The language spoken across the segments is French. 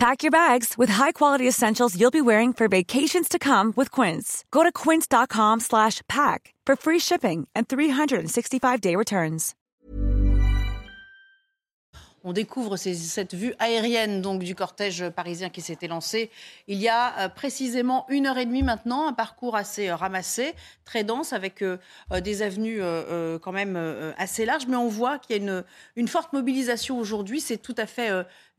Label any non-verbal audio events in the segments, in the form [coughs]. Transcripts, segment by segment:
Pack your bags with high-quality essentials you'll be wearing for vacations to come with Quince. Go to quince.com slash pack for free shipping and 365-day returns. On découvre ces- cette vue aérienne donc du cortège parisien qui s'était lancé il y a euh, précisément une heure et demie maintenant, un parcours assez euh, ramassé, très dense, avec euh, des avenues quand même assez larges, mais on voit qu'il y a une, une forte mobilisation aujourd'hui, c'est tout à fait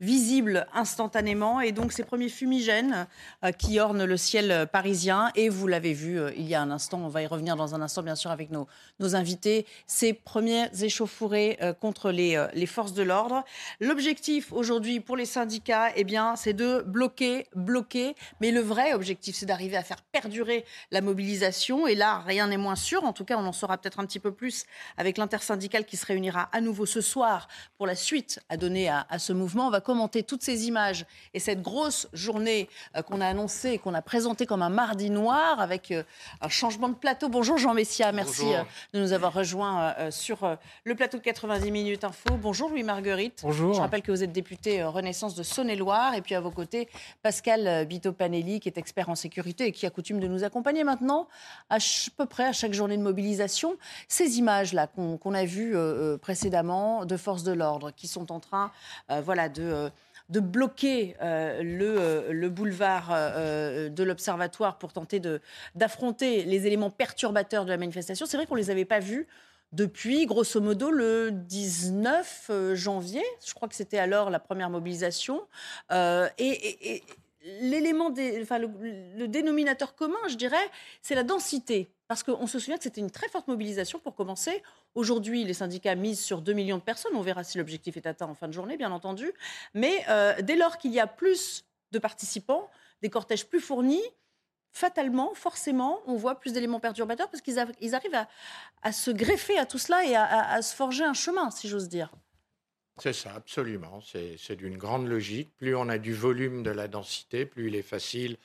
visible instantanément, et donc ces premiers fumigènes euh, qui ornent le ciel parisien, et vous l'avez vu euh, il y a un instant, on va y revenir dans un instant bien sûr avec nos, nos invités, ces premières échauffourées euh, contre les, les forces de l'ordre. L'objectif aujourd'hui pour les syndicats, eh bien, c'est de bloquer, bloquer, mais le vrai objectif, c'est d'arriver à faire perdurer la mobilisation, et là, rien n'est moins sûr, en tout cas, on en saura peut-être un petit peu plus avec l'intersyndicale qui se réunira à nouveau ce soir pour la suite à donner à, à ce mouvement. On va commenter toutes ces images et cette grosse journée euh, qu'on a annoncée et qu'on a présentée comme un mardi noir avec euh, un changement de plateau. Bonjour Jean Messia, merci Bonjour. euh, de nous avoir rejoints sur euh, le plateau de 90 minutes info. Bonjour Louis Marguerite. Bonjour. Je rappelle que vous êtes député euh, Renaissance de Saône-et-Loire et puis à vos côtés Pascal euh, Bito-Panelli qui est expert en sécurité et qui a coutume de nous accompagner maintenant à peu près à chaque journée de mobilisation. Ces images-là qu'on qu'on a vues précédemment de forces de l'ordre qui sont en train euh, voilà, de... de bloquer euh, le, euh, le boulevard euh, de l'Observatoire pour tenter d'affronter les éléments perturbateurs de la manifestation. C'est vrai qu'on ne les avait pas vus depuis, grosso modo, le 19 euh, janvier. Je crois que c'était alors la première mobilisation. Et l'élément, le dénominateur commun, je dirais, c'est la densité. Parce qu'on se souvient que c'était une très forte mobilisation pour commencer. Aujourd'hui, les syndicats misent sur 2 millions de personnes. On verra si l'objectif est atteint en fin de journée, bien entendu. Mais euh, dès lors qu'il y a plus de participants, des cortèges plus fournis, fatalement, forcément, on voit plus d'éléments perturbateurs parce qu'ils arri- ils arrivent à, se greffer à tout cela et à, à- se forger un chemin, si j'ose dire. C'est ça, absolument. C'est d'une grande logique. Plus on a du volume de la densité, plus il est facile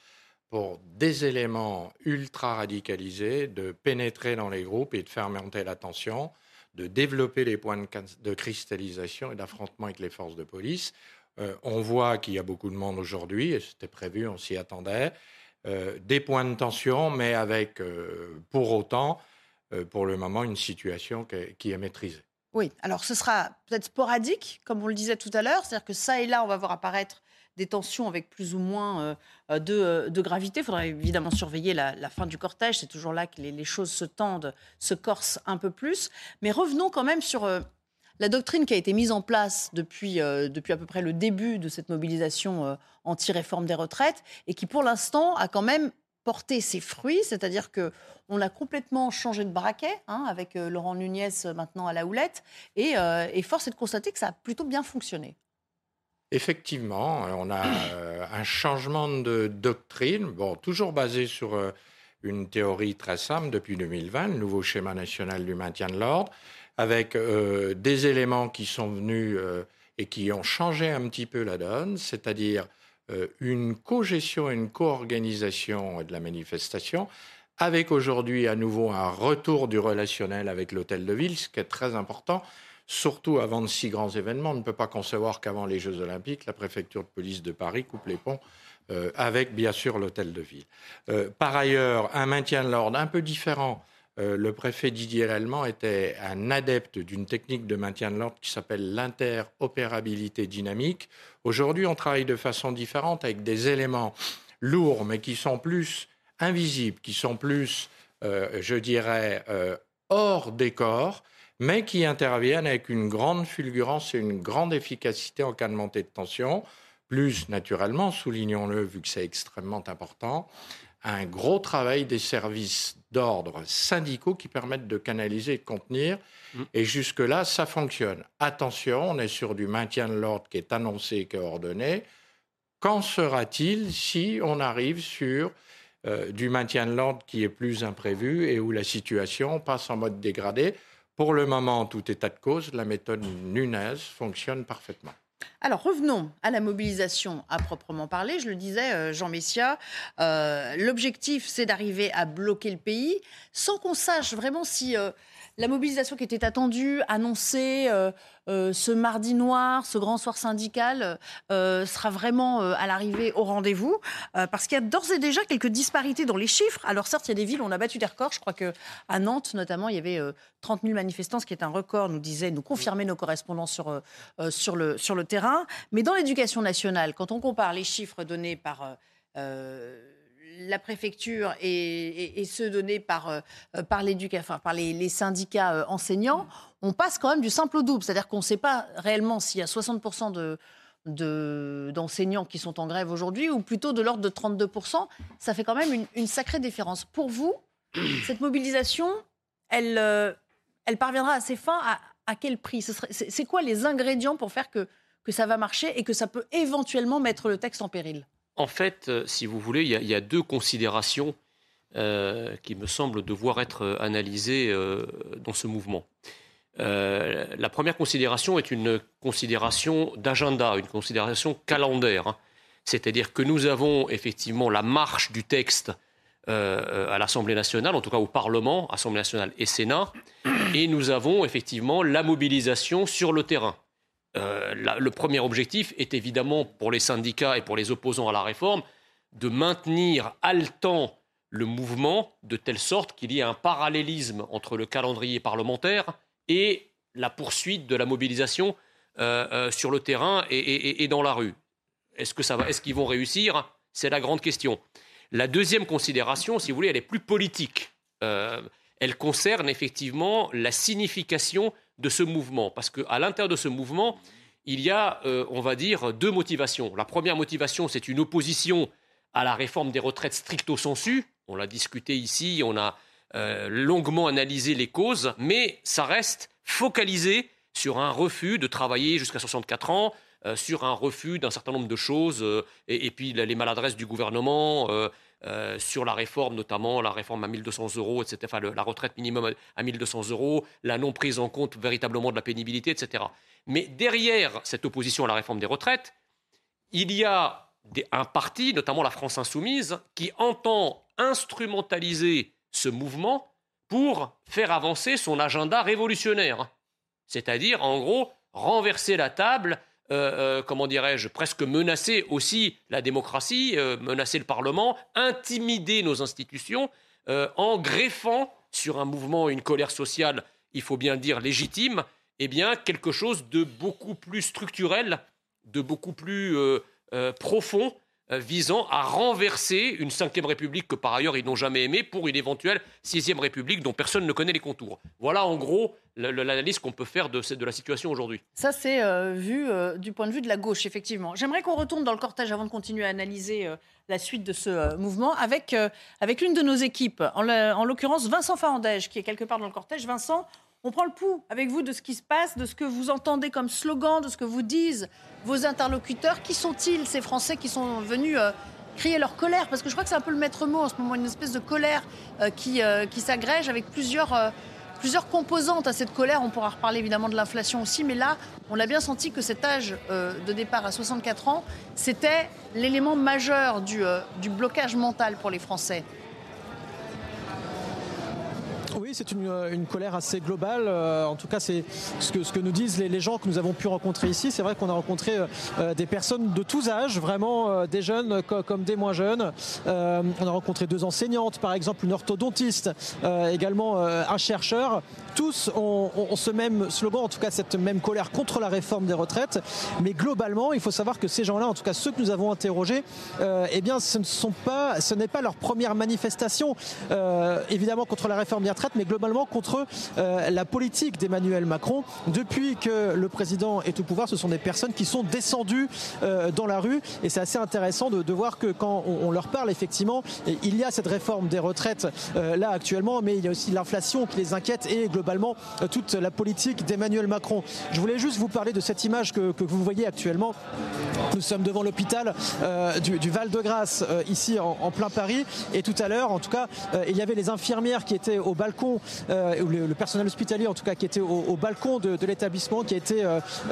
pour des éléments ultra radicalisés de pénétrer dans les groupes et de faire monter la tension, de développer les points de, cristallisation et d'affrontement avec les forces de police. Euh, on voit qu'il y a beaucoup de monde aujourd'hui, et c'était prévu, on s'y attendait. Euh, des points de tension, mais avec euh, pour autant, pour le moment, une situation qui est maîtrisée. Oui, alors ce sera peut-être sporadique, comme on le disait tout à l'heure, c'est-à-dire que ça et là, on va voir apparaître des tensions avec plus ou moins euh, euh, de, euh, de gravité. Il faudra évidemment surveiller la, fin du cortège, c'est toujours là que les, choses se tendent, se corsent un peu plus. Mais revenons quand même sur la doctrine qui a été mise en place depuis, depuis à peu près le début de cette mobilisation anti-réforme des retraites et qui pour l'instant a quand même porté ses fruits, c'est-à-dire que on a complètement changé de braquet hein, avec Laurent Nunez maintenant à la houlette et, et force est de constater que ça a plutôt bien fonctionné. Effectivement, on a euh, un changement de doctrine, bon, toujours basé sur euh, une théorie très simple depuis 2020, le nouveau schéma national du maintien de l'ordre, avec euh, des éléments qui sont venus euh, et qui ont changé un petit peu la donne, c'est-à-dire euh, une co-gestion et une co-organisation de la manifestation, avec aujourd'hui à nouveau un retour du relationnel avec l'hôtel de ville, ce qui est très important surtout avant de si grands événements. On ne peut pas concevoir qu'avant les Jeux Olympiques, la préfecture de police de Paris coupe les ponts euh, avec, bien sûr, l'hôtel de ville. Euh, par ailleurs, un maintien de l'ordre un peu différent. Euh, le préfet Didier Lallemand était un adepte d'une technique de maintien de l'ordre qui s'appelle l'interopérabilité dynamique. Aujourd'hui, on travaille de façon différente avec des éléments lourds, mais qui sont plus invisibles, qui sont plus, je dirais, hors décor mais qui interviennent avec une grande fulgurance et une grande efficacité en cas de montée de tension. Plus, naturellement, soulignons-le, vu que c'est extrêmement important, un gros travail des services d'ordre syndicaux qui permettent de canaliser et de contenir. Et jusque-là, ça fonctionne. Attention, on est sur du maintien de l'ordre qui est annoncé et qui est ordonné. Qu'en sera-t-il si on arrive sur euh, du maintien de l'ordre qui est plus imprévu et où la situation passe en mode dégradé? Pour le moment, tout état de cause, la méthode Nunez fonctionne parfaitement. Alors revenons à la mobilisation à proprement parler. Je le disais, euh, Jean Messia, euh, l'objectif c'est d'arriver à bloquer le pays sans qu'on sache vraiment si euh, la mobilisation qui était attendue, annoncée euh, euh, ce mardi noir, ce grand soir syndical, euh, sera vraiment à l'arrivée au rendez-vous. parce qu'il y a d'ores et déjà quelques disparités dans les chiffres. Alors certes, il y a des villes où on a battu des records. Je crois qu'à Nantes, notamment, il y avait 30 000 manifestants, ce qui est un record, nous disait, nous confirmaient nos correspondants sur, sur, le, sur le terrain. Mais dans l'éducation nationale, quand on compare les chiffres donnés par la préfecture et, ceux donnés par, euh, par, par les, syndicats euh, enseignants, on passe quand même du simple au double. C'est-à-dire qu'on ne sait pas réellement s'il y a 60% de, d'enseignants qui sont en grève aujourd'hui, ou plutôt de l'ordre de 32%, ça fait quand même une, sacrée différence. Pour vous, [clears throat] cette mobilisation, elle, euh, elle parviendra à ses fins à, quel prix? C'est quoi les ingrédients pour faire que, que ça va marcher et que ça peut éventuellement mettre le texte en péril? En fait, euh, si vous voulez, il y a, deux considérations euh, qui me semblent devoir être euh, analysées dans ce mouvement. la première considération est une considération d'agenda, une considération calendaire. Hein. C'est-à-dire que nous avons effectivement la marche du texte à l'Assemblée nationale, en tout cas au Parlement, Assemblée nationale et Sénat, et nous avons effectivement la mobilisation sur le terrain. Euh, le premier objectif est évidemment pour les syndicats et pour les opposants à la réforme de maintenir haletant le mouvement de telle sorte qu'il y ait un parallélisme entre le calendrier parlementaire et la poursuite de la mobilisation euh, euh, sur le terrain et, dans la rue. Est-ce Est-ce qu'ils vont réussir? C'est la grande question. La deuxième considération, si vous voulez, elle est plus politique. elle concerne effectivement la signification de ce mouvement. Parce qu'à l'intérieur de ce mouvement, il y a, euh, on va dire, deux motivations. La première motivation, c'est une opposition à la réforme des retraites stricto sensu. On l'a discuté ici, on a euh, longuement analysé les causes, mais ça reste focalisé sur un refus de travailler jusqu'à 64 ans, euh, sur un refus d'un certain nombre de choses, et, puis les maladresses du gouvernement, euh, sur la réforme, notamment la réforme à 1200 euros, etc., la retraite minimum à 1200 euros, la non prise en compte véritablement de la pénibilité, etc. Mais derrière cette opposition à la réforme des retraites, il y a un parti, notamment la France insoumise, qui entend instrumentaliser ce mouvement pour faire avancer son agenda révolutionnaire. C'est-à-dire, en gros, renverser la table euh, euh, comment dirais-je, presque menacer aussi la démocratie, euh, menacer le Parlement, intimider nos institutions en greffant sur un mouvement, une colère sociale, il faut bien dire légitime, eh bien quelque chose de beaucoup plus structurel, de beaucoup plus profond visant à renverser une cinquième république que par ailleurs ils n'ont jamais aimée pour une éventuelle sixième république dont personne ne connaît les contours. Voilà en gros l'analyse qu'on peut faire de, de, la situation aujourd'hui. Ça c'est euh, vu euh, du point de vue de la gauche effectivement. J'aimerais qu'on retourne dans le cortège avant de continuer à analyser la suite de ce mouvement avec, avec l'une de nos équipes, en l'occurrence Vincent Farandège qui est quelque part dans le cortège. Vincent, on prend le pouls avec vous de ce qui se passe, de ce que vous entendez comme slogan, de ce que vous disent vos interlocuteurs. Qui sont-ils, ces Français qui sont venus euh, crier leur colère? Parce que je crois que c'est un peu le maître mot en ce moment, une espèce de colère euh, qui, euh, qui s'agrège avec plusieurs, plusieurs composantes à cette colère. On pourra reparler évidemment de l'inflation aussi, mais là, on a bien senti que cet âge de départ à 64 ans, c'était l'élément majeur du, du blocage mental pour les Français. Oui, c'est une, euh, colère assez globale. Euh, en tout cas, c'est ce que, nous disent les, gens que nous avons pu rencontrer ici. C'est vrai qu'on a rencontré euh, des personnes de tous âges, vraiment des jeunes comme des moins jeunes. on a rencontré deux enseignantes, par exemple, une orthodontiste, également un chercheur. Tous ont, ce même slogan, en tout cas cette même colère contre la réforme des retraites. Mais globalement, il faut savoir que ces gens-là, en tout cas ceux que nous avons interrogés, eh bien, ce ne pas, ce n'est pas leur première manifestation, évidemment contre la réforme des retraites mais globalement contre euh, la politique d'Emmanuel Macron. Depuis que le président est au pouvoir, ce sont des personnes qui sont descendues euh, dans la rue. Et c'est assez intéressant de, voir que quand on, leur parle, effectivement, il y a cette réforme des retraites euh, là actuellement, mais il y a aussi l'inflation qui les inquiète et globalement toute la politique d'Emmanuel Macron. Je voulais juste vous parler de cette image que, vous voyez actuellement. Nous sommes devant l'hôpital du, Val-de-Grâce, ici en, en, plein Paris. Et tout à l'heure, en tout cas, il y avait les infirmières qui étaient au balcon balcon, le, personnel hospitalier en tout cas qui était au, balcon de, l'établissement, qui a été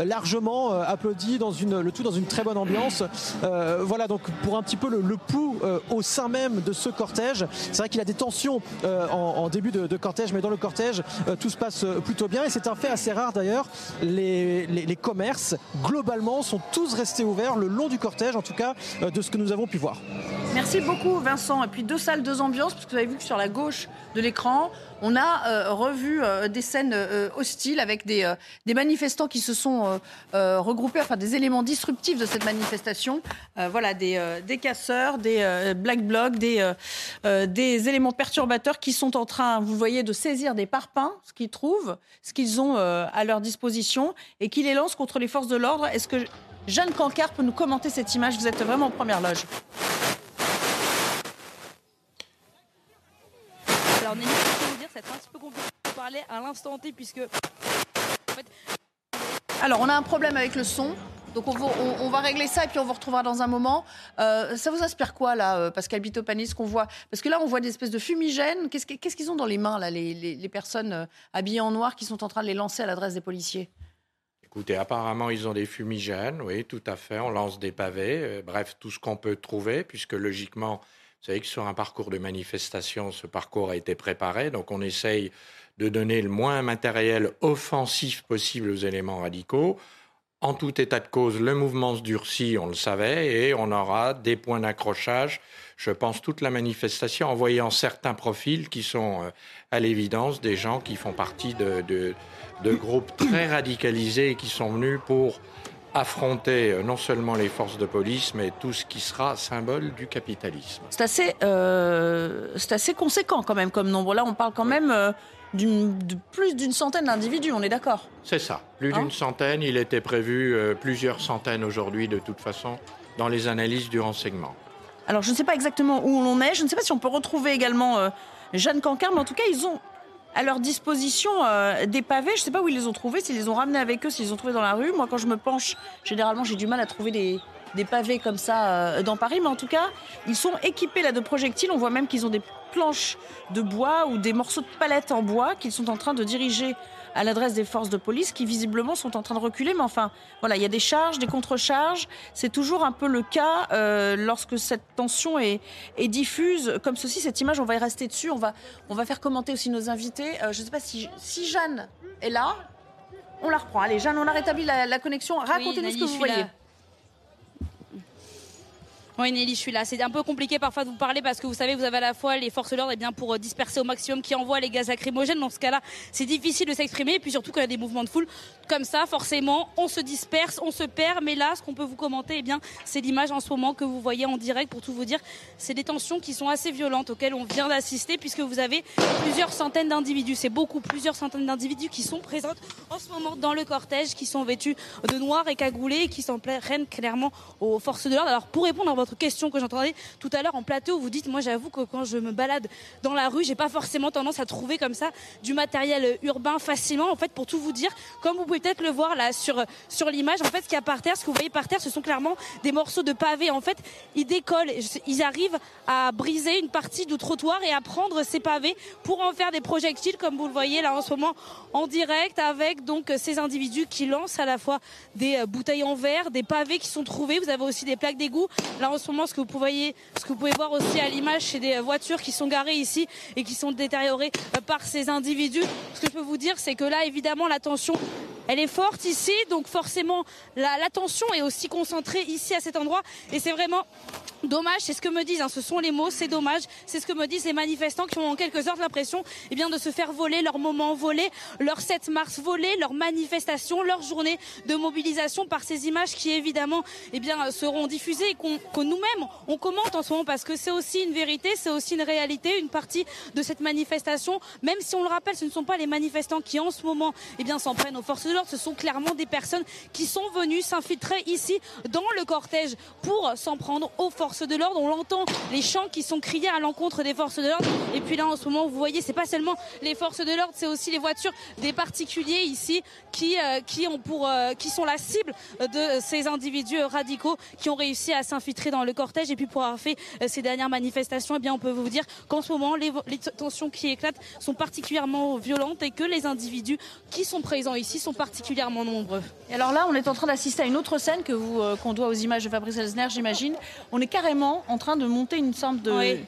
largement applaudi dans une, le tout dans une très bonne ambiance. voilà donc pour un petit peu le, pouls au sein même de ce cortège. C'est vrai qu'il a des tensions en, début de, cortège, mais dans le cortège, tout se passe plutôt bien et c'est un fait assez rare d'ailleurs. Les, les, commerces globalement sont tous restés ouverts le long du cortège, en tout cas de ce que nous avons pu voir. Merci beaucoup Vincent. Et puis deux salles, deux ambiances, parce que vous avez vu que sur la gauche de l'écran, on a euh, revu euh, des scènes euh, hostiles avec des, manifestants qui se sont regroupés, enfin des éléments disruptifs de cette manifestation. voilà, des, casseurs, des black blocs, des, des éléments perturbateurs qui sont en train, vous voyez, de saisir des parpaings, ce qu'ils trouvent, ce qu'ils ont à leur disposition, et qui les lancent contre les forces de l'ordre. Est-ce que Jeanne Cancard peut nous commenter cette image? Vous êtes vraiment en première loge. Alors Nelly, je peux vous dire, c'est un petit peu compliqué de parler à l'instant T puisque... Alors on a un problème avec le son. Donc on va, régler ça et puis on vous retrouvera dans un moment. Euh, ça vous inspire quoi là, euh, Pascal Bitopanis, qu'on voit? Parce que là on voit des espèces de fumigènes. Qu'est-ce qu'ils ont dans les mains là, les, personnes euh, habillées en noir qui sont en train de les lancer à l'adresse des policiers? Écoutez, apparemment, ils ont des fumigènes, oui, tout à fait. On lance des pavés, bref, tout ce qu'on peut trouver, puisque logiquement, vous savez que sur un parcours de manifestation, ce parcours a été préparé, donc on essaye de donner le moins matériel offensif possible aux éléments radicaux. En tout état de cause, le mouvement se durcit, on le savait, et on aura des points d'accrochage, je pense, toute la manifestation, en voyant certains profils qui sont, euh, à l'évidence, des gens qui font partie de, de groupes très radicalisés et qui sont venus pour affronter euh, non seulement les forces de police, mais tout ce qui sera symbole du capitalisme. C'est assez, euh, assez conséquent quand même comme nombre. Là, on parle quand même euh, de plus d'une centaine d'individus, on est d'accord C'est ça, plus d'une hein centaine. Il était prévu plusieurs centaines aujourd'hui, de toute façon, dans les analyses du renseignement. Alors, je ne sais pas exactement où on est. Je ne sais pas si on peut retrouver également Jeanne Cancard, mais en tout cas, ils ont à leur disposition euh, des pavés. Je ne sais pas où ils les ont trouvés, s'ils les ont ramenés avec eux, s'ils les ont trouvés dans la rue. Moi, quand je me penche, généralement, j'ai du mal à trouver des, pavés comme ça euh, dans Paris. Mais en tout cas, ils sont équipés là de projectiles. On voit même qu'ils ont des planches de bois ou des morceaux de palette en bois qu'ils sont en train de diriger à l'adresse des forces de police qui visiblement sont en train de reculer. Mais enfin, voilà, il y a des charges, des contre-charges. C'est toujours un peu le cas euh, lorsque cette tension est, est, diffuse. Comme ceci, cette image, on va y rester dessus. On va, on va faire commenter aussi nos invités. Euh, je ne sais pas si, si Jeanne est là. On la reprend. Allez, Jeanne, on a rétabli la, connexion. Racontez-nous ce que vous voyez. Oui, Nelly, je suis là. C'est un peu compliqué parfois de vous parler parce que vous savez, vous avez à la fois les forces de l'ordre eh bien pour euh, disperser au maximum qui envoient les gaz lacrymogènes. Dans ce cas-là, c'est difficile de s'exprimer. Et puis surtout qu'il y a des mouvements de foule comme ça, forcément, on se disperse, on se perd. Mais là, ce qu'on peut vous commenter, eh bien, c'est l'image en ce moment que vous voyez en direct. Pour tout vous dire, c'est des tensions qui sont assez violentes auxquelles on vient d'assister puisque vous avez plusieurs centaines d'individus. C'est beaucoup, plusieurs centaines d'individus qui sont présents en ce moment dans le cortège, qui sont vêtus de noir et cagoulés et qui s'en prennent clairement aux forces de l'ordre. Alors, pour répondre à votre question que j'entendais tout à l'heure en plateau, vous dites, moi j'avoue que quand je me balade dans la rue, j'ai pas forcément tendance à trouver comme ça du matériel urbain facilement. En fait, pour tout vous dire, comme vous pouvez peut-être le voir là sur sur l'image, en fait, ce qu'il y a par terre, ce que vous voyez par terre, ce sont clairement des morceaux de pavé. En fait, ils décollent, ils arrivent à briser une partie du trottoir et à prendre ces pavés pour en faire des projectiles, comme vous le voyez là en ce moment en direct, avec donc ces individus qui lancent à la fois des euh, bouteilles en verre, des pavés qui sont trouvés. Vous avez aussi des plaques d'égout. Là en ce moment, ce que vous pouvez, voir aussi à l'image chez des voitures qui sont garées ici et qui sont détériorées euh, par ces individus. Ce que je peux vous dire, c'est que là, évidemment, la tension elle est forte ici, donc forcément l'attention est aussi concentrée ici à cet endroit. Et c'est vraiment dommage, c'est ce que me disent, hein, ce sont les mots, c'est dommage, c'est ce que me disent les manifestants qui ont en quelque sorte l'impression eh de se faire voler leur moment volé, leur 7 mars volé, leur manifestation, leur journée de mobilisation par ces images qui évidemment eh bien, seront diffusées et qu'on nous-mêmes on commente en ce moment parce que c'est aussi une vérité, c'est aussi une réalité, une partie de cette manifestation, même si on le rappelle, ce ne sont pas les manifestants qui en ce moment eh s'en prennent aux forces de ce sont clairement des personnes qui sont venues s'infiltrer ici dans le cortège pour s'en prendre aux forces de l'ordre. On l'entend, les chants qui sont criés à l'encontre des forces de l'ordre. Et puis là, en ce moment, vous voyez, c'est pas seulement les forces de l'ordre, c'est aussi les voitures des particuliers ici qui, euh, euh, qui sont la cible de ces individus radicaux qui ont réussi à s'infiltrer dans le cortège. Et puis pour avoir fait euh, ces dernières manifestations, eh bien, on peut vous dire qu'en ce moment, les, les tensions qui éclatent sont particulièrement violentes et que les individus qui sont présents ici sont particulièrement nombreux. Et alors là, on est en train d'assister à une autre scène que vous qu'on doit aux images de Fabrice Elsner, j'imagine. On est carrément en train de monter une sorte de Oui.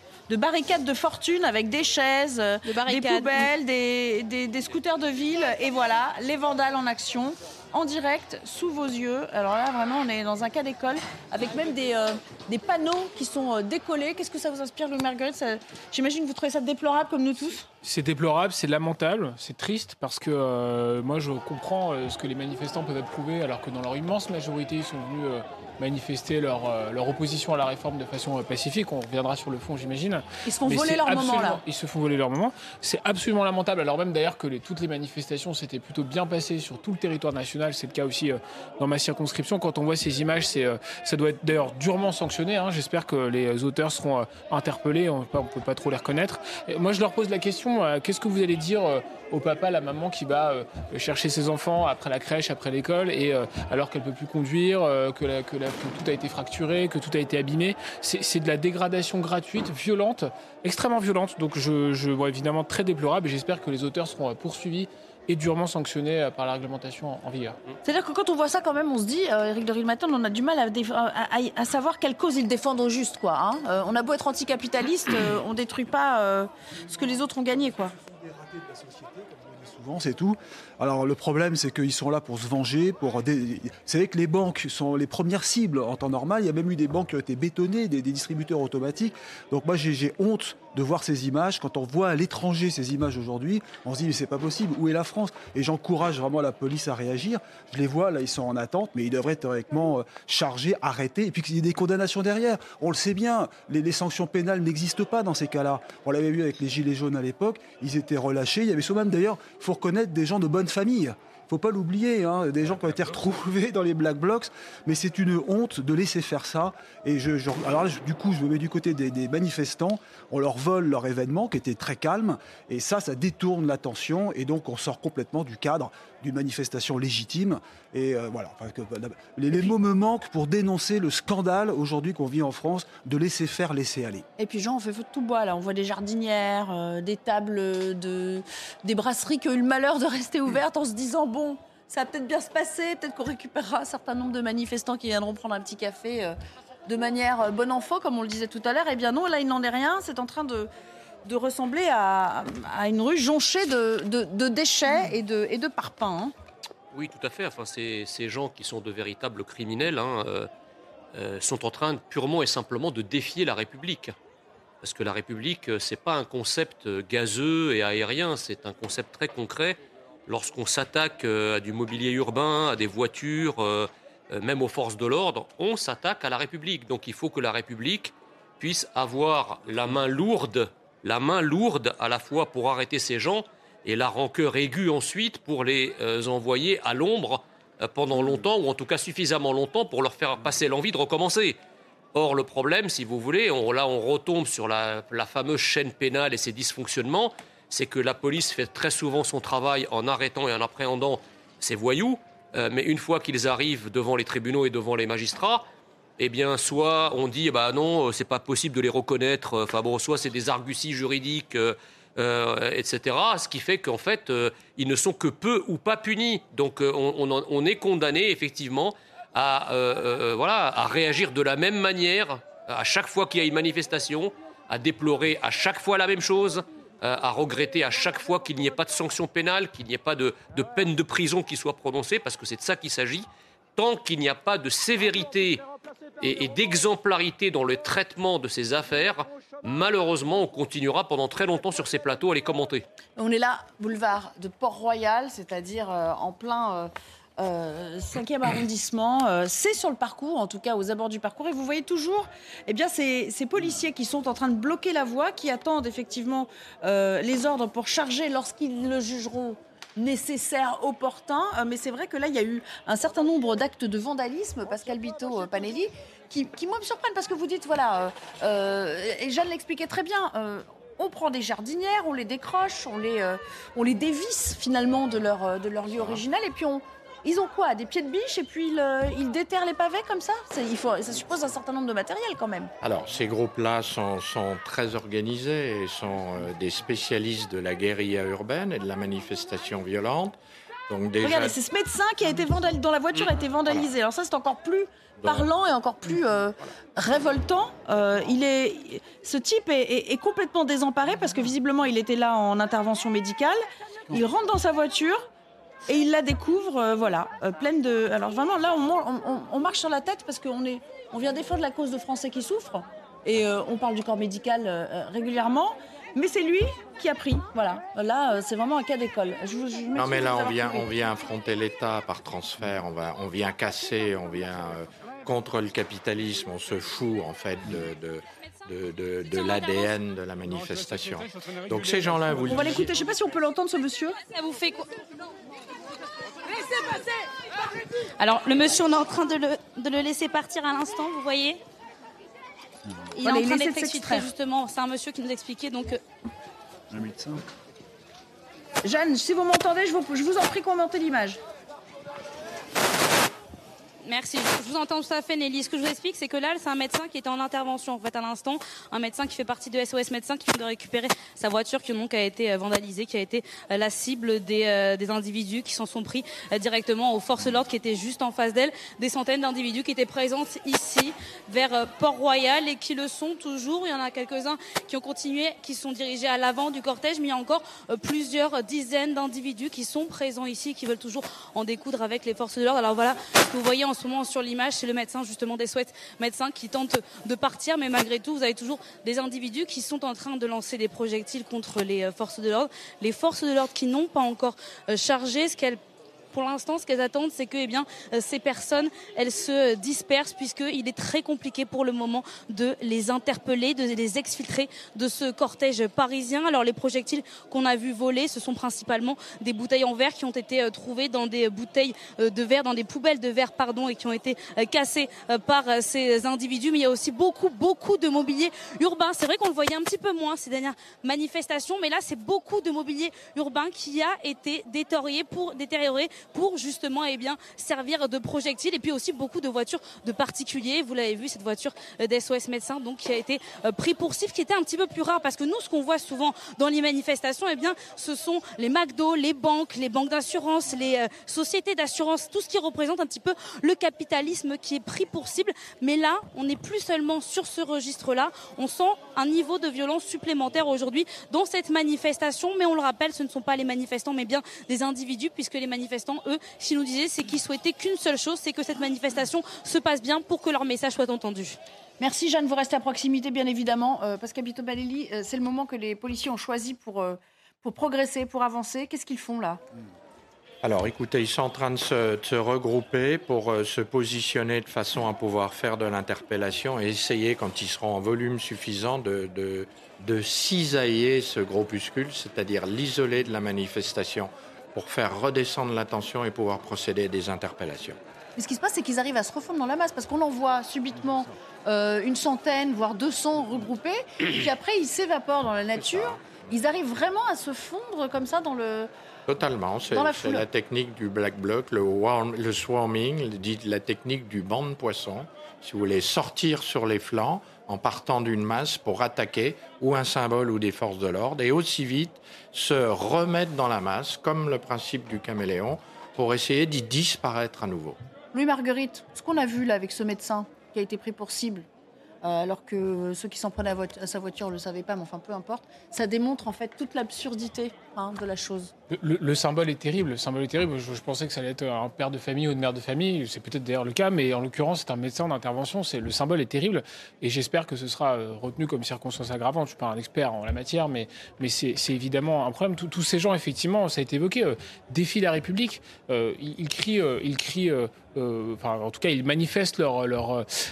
de fortune avec des chaises, euh, De des poubelles, des, des- des scooters de ville. Et voilà, les vandales en action, en direct, sous vos yeux. Alors là, vraiment, on est dans un cas d'école, avec même des, euh, des panneaux qui sont euh, décollés. Qu'est-ce que ça vous inspire, Louis Marguerite? J'imagine que vous trouvez ça déplorable comme nous tous? C'est déplorable, c'est lamentable, c'est triste parce que euh, moi je comprends euh, ce que les manifestants peuvent approuver alors que dans leur immense majorité ils sont venus euh, manifester leur, leur opposition à la réforme de façon pacifique. On reviendra sur le fond j'imagine. Ils se font Mais voler leur moment, là. Ils se font voler leur moment. C'est absolument lamentable. Alors même d'ailleurs que les- toutes les manifestations s'étaient plutôt bien passées sur tout le territoire national. C'est le cas aussi dans ma circonscription. Quand on voit ces images, c'est, ça doit être d'ailleurs durement sanctionné. hein. J'espère que les auteurs seront interpellés. On ne peut pas trop les reconnaître. Et moi, je leur pose la question euh, qu'est-ce que vous allez dire euh, au papa, la maman qui va euh, chercher ses enfants après la crèche, après l'école, et alors qu'elle peut plus conduire, que, tout a été fracturé, que tout a été abîmé? C'est de la dégradation gratuite, violente, extrêmement violente. Donc je, je vois évidemment très déplorable et j'espère que les auteurs seront poursuivis et durement sanctionnés euh, par la réglementation en, vigueur. C'est-à-dire que quand on voit ça, quand même, on se dit, euh, Éric de Rilmatin, on a du mal à, déf- à- à- à savoir quelle cause ils défendent au juste. Quoi, hein. Euh, on a beau être anticapitaliste, euh, on détruit pas euh, ce que les autres ont gagné. Quoi. souvent, c'est tout. Alors le problème, c'est qu'ils sont là pour se venger. Pour dé- C'est vrai que les banques sont les premières cibles en temps normal. Il y a même eu des banques qui ont été bétonnées, des, des distributeurs automatiques. Donc moi, j'ai honte de voir ces images. Quand on voit à l'étranger ces images aujourd'hui, on se dit mais c'est pas possible. Où est la France? Et j'encourage vraiment la police à réagir. Je les vois là, ils sont en attente, mais ils devraient théoriquement euh, chargés, arrêtés, et puis qu'il y ait des condamnations derrière. On le sait bien, les, les sanctions pénales n'existent pas dans ces cas-là. On l'avait vu avec les gilets jaunes à l'époque. Ils étaient relâchés. Il y avait souvent d'ailleurs, il faut reconnaître des gens de bonne famille. Faut pas l'oublier, hein, des gens qui ont été retrouvés dans les black blocs, mais c'est une honte de laisser faire ça. Et je, je- alors là, je- du coup, je me mets du côté des, des manifestants. On leur vole leur événement qui était très calme, et ça, ça détourne l'attention, et donc on sort complètement du cadre d'une manifestation légitime. Et euh, voilà, Enfin, que- les, les mots me manquent pour dénoncer le scandale aujourd'hui qu'on vit en France de laisser faire, laisser aller. Et puis, Jean, on fait feu de tout bois, là. On voit des jardinières, euh, des tables, de, des brasseries qui ont eu le malheur de rester ouvertes en se disant, bon, ça va peut-être bien se passer, peut-être qu'on récupérera un certain nombre de manifestants qui viendront prendre un petit café euh, de manière euh, bon enfant, comme on le disait tout à l'heure. Eh bien non, là, il n'en est rien. C'est en train de, de ressembler à, à une rue jonchée de, de- déchets et de, et de parpaings. hein. Oui, tout à fait. Enfin, ces, ces gens qui sont de véritables criminels hein, euh, euh, sont en train purement et simplement de défier la République. Parce que la République, euh, c'est pas un concept gazeux et aérien, c'est un concept très concret. Lorsqu'on s'attaque à du mobilier urbain, à des voitures, même aux forces de l'ordre, on s'attaque à la République. Donc il faut que la République puisse avoir la main lourde, la main lourde à la fois pour arrêter ces gens et la rancœur aiguë ensuite pour les euh, envoyer à l'ombre euh, pendant longtemps, ou en tout cas suffisamment longtemps pour leur faire passer l'envie de recommencer. Or, le problème, si vous voulez, là on retombe sur la, la fameuse chaîne pénale et ses dysfonctionnements, c'est que la police fait très souvent son travail en arrêtant et en appréhendant ces voyous, euh, mais une fois qu'ils arrivent devant les tribunaux et devant les magistrats, eh bien, soit on dit, bah non, euh, c'est pas possible de les reconnaître. euh, Enfin bon, soit c'est des arguties juridiques, euh, etc. Ce qui fait qu'en fait, ils ne sont que peu ou pas punis. Donc, on, est condamné effectivement à, voilà, à réagir de la même manière à chaque fois qu'il y a une manifestation, à déplorer à chaque fois la même chose, à regretter à chaque fois qu'il n'y ait pas de sanction pénale, qu'il n'y ait pas de peine de prison qui soit prononcée, parce que c'est de ça qu'il s'agit. Tant qu'il n'y a pas de sévérité et, d'exemplarité dans le traitement de ces affaires, malheureusement, on continuera pendant très longtemps sur ces plateaux à les commenter. On est là, boulevard de Port-Royal, c'est-à-dire euh, en plein euh, euh, 5e arrondissement. Euh, c'est sur le parcours, en tout cas aux abords du parcours. Et vous voyez toujours eh bien, ces, ces policiers qui sont en train de bloquer la voie, qui attendent effectivement euh, les ordres pour charger lorsqu'ils le jugeront nécessaire, opportun. Euh, mais c'est vrai que là, il y a eu un certain nombre d'actes de vandalisme, Pascal Bito euh, Panelli, qui, qui, moi, me surprennent parce que vous dites, voilà, et Jeanne l'expliquait très bien, on prend des jardinières, on les décroche, on les, on les dévisse finalement de leur, de leur lieu original, et puis on, ils ont quoi Des pieds de biche et puis ils, euh, déterrent les pavés comme ça? Il faut, Ça suppose un certain nombre de matériel quand même. Alors, ces groupes-là sont, très organisés et sont euh, des spécialistes de la guérilla urbaine et de la manifestation violente. Donc déjà... Regardez, c'est ce médecin qui a été vandalisé, dont la voiture a été vandalisée. Alors ça, c'est encore plus parlant et encore plus euh, révoltant. il est, ce type est, est, complètement désemparé parce que visiblement, il était là en intervention médicale. Il rentre dans sa voiture, et il la découvre, euh, voilà, euh, pleine de. Alors vraiment, là, on, marche sur la tête parce qu'on est, on vient défendre la cause de Français qui souffrent et euh, on parle du corps médical régulièrement. Mais c'est lui qui a pris. Voilà. Là, c'est vraiment un cas d'école. non, mais là, on vient, on vient affronter l'État par transfert. On, va, on vient casser, on vient contre le capitalisme. On se fout, en fait, de, de, de, l'ADN de la manifestation. Donc ces gens-là, vous On va l'écouter. Je ne sais pas si on peut l'entendre, ce monsieur. Ça vous fait quoi? Alors, le monsieur, on est en train de le, laisser partir à l'instant, vous voyez? Il est en train d'être extrait, justement. C'est un monsieur qui nous expliquait, donc... Euh, un médecin. Jeanne, si vous m'entendez, je vous, je vous en prie, commentez l'image. Merci. Je vous entends tout à fait, Nelly. Ce que je vous explique, c'est que là, c'est un médecin qui était en intervention, en fait, à l'instant. Un médecin qui fait partie de SOS Médecins, qui vient de récupérer sa voiture qui, donc, a été euh, vandalisée, qui a été euh, la cible des, euh, des individus qui s'en sont pris directement aux forces de l'ordre qui étaient juste en face d'elle. Des centaines d'individus qui étaient présents ici, vers Port-Royal, et qui le sont toujours. Il y en a quelques-uns qui ont continué, qui sont dirigés à l'avant du cortège, mais il y a encore plusieurs dizaines d'individus qui sont présents ici, qui veulent toujours en découdre avec les forces de l'ordre. Alors voilà, vous voyez en ce sur l'image, c'est le médecin justement des souhaits médecins qui tente de partir, mais malgré tout, vous avez toujours des individus qui sont en train de lancer des projectiles contre les euh, forces de l'ordre. Les forces de l'ordre qui n'ont pas encore euh, chargé ce qu'elles pour l'instant, ce qu'elles attendent, c'est que eh bien, euh, ces personnes, elles se dispersent puisqu'il est très compliqué pour le moment de les interpeller, de les exfiltrer de ce cortège parisien. Alors les projectiles qu'on a vu voler, ce sont principalement des bouteilles en verre qui ont été euh, trouvées dans des bouteilles euh, de verre, dans des poubelles de verre, pardon, et qui ont été cassées par ces individus. Mais il y a aussi beaucoup, beaucoup de mobilier urbain. C'est vrai qu'on le voyait un petit peu moins ces dernières manifestations, mais là, c'est beaucoup de mobilier urbain qui a été détérioré pour, détérioré pour justement eh bien, servir de projectile et puis aussi beaucoup de voitures de particuliers. Vous l'avez vu, cette voiture d'SOS médecin donc, qui a été euh, pris pour cible, qui était un petit peu plus rare parce que nous, ce qu'on voit souvent dans les manifestations, eh bien, ce sont les McDo, les banques, les banques d'assurance, les euh, sociétés d'assurance, tout ce qui représente un petit peu le capitalisme qui est pris pour cible. Mais là, on n'est plus seulement sur ce registre-là, on sent un niveau de violence supplémentaire aujourd'hui dans cette manifestation. Mais on le rappelle, ce ne sont pas les manifestants, mais bien des individus, puisque les manifestants eux, ce qu'ils nous disaient, c'est qu'ils souhaitaient qu'une seule chose, c'est que cette manifestation se passe bien pour que leur message soit entendu. Merci Jeanne, vous restez à proximité bien évidemment. Euh, Pascal Bito Balelli, euh, c'est le moment que les policiers ont choisi pour, euh, pour progresser, pour avancer. Qu'est-ce qu'ils font là? Alors écoutez, ils sont en train de se, regrouper pour se positionner de façon à pouvoir faire de l'interpellation et essayer, quand ils seront en volume suffisant, de, de, de cisailler ce groupuscule, c'est-à-dire l'isoler de la manifestation pour faire redescendre l'attention et pouvoir procéder à des interpellations. Mais ce qui se passe, c'est qu'ils arrivent à se refondre dans la masse, parce qu'on en voit subitement euh, une centaine, voire 200 regroupés, [coughs] et puis après ils s'évaporent dans la nature. Ils arrivent vraiment à se fondre comme ça dans le. Totalement, c'est la, la, technique du black bloc, le, le swarming, la technique du banc de poissons. Si vous voulez sortir sur les flancs, en partant d'une masse pour attaquer ou un symbole ou des forces de l'ordre et aussi vite se remettre dans la masse, comme le principe du caméléon, pour essayer d'y disparaître à nouveau. Louis Marguerite, ce qu'on a vu là avec ce médecin qui a été pris pour cible, euh, alors que ceux qui s'en prenaient à, sa voiture ne le savaient pas, mais enfin peu importe, ça démontre en fait toute l'absurdité hein, de la chose. Le, symbole est terrible. Le symbole est terrible. Je, pensais que ça allait être un père de famille ou une mère de famille. C'est peut-être d'ailleurs le cas, mais en l'occurrence, c'est un médecin d'intervention. C'est le symbole est terrible, et j'espère que ce sera euh, retenu comme circonstance aggravante. Je suis pas un expert en la matière, mais c'est évidemment un problème. tous ces gens, effectivement, ça a été évoqué, euh, défient la République. ils, crient, ils crient. enfin, en tout cas, ils manifestent leur,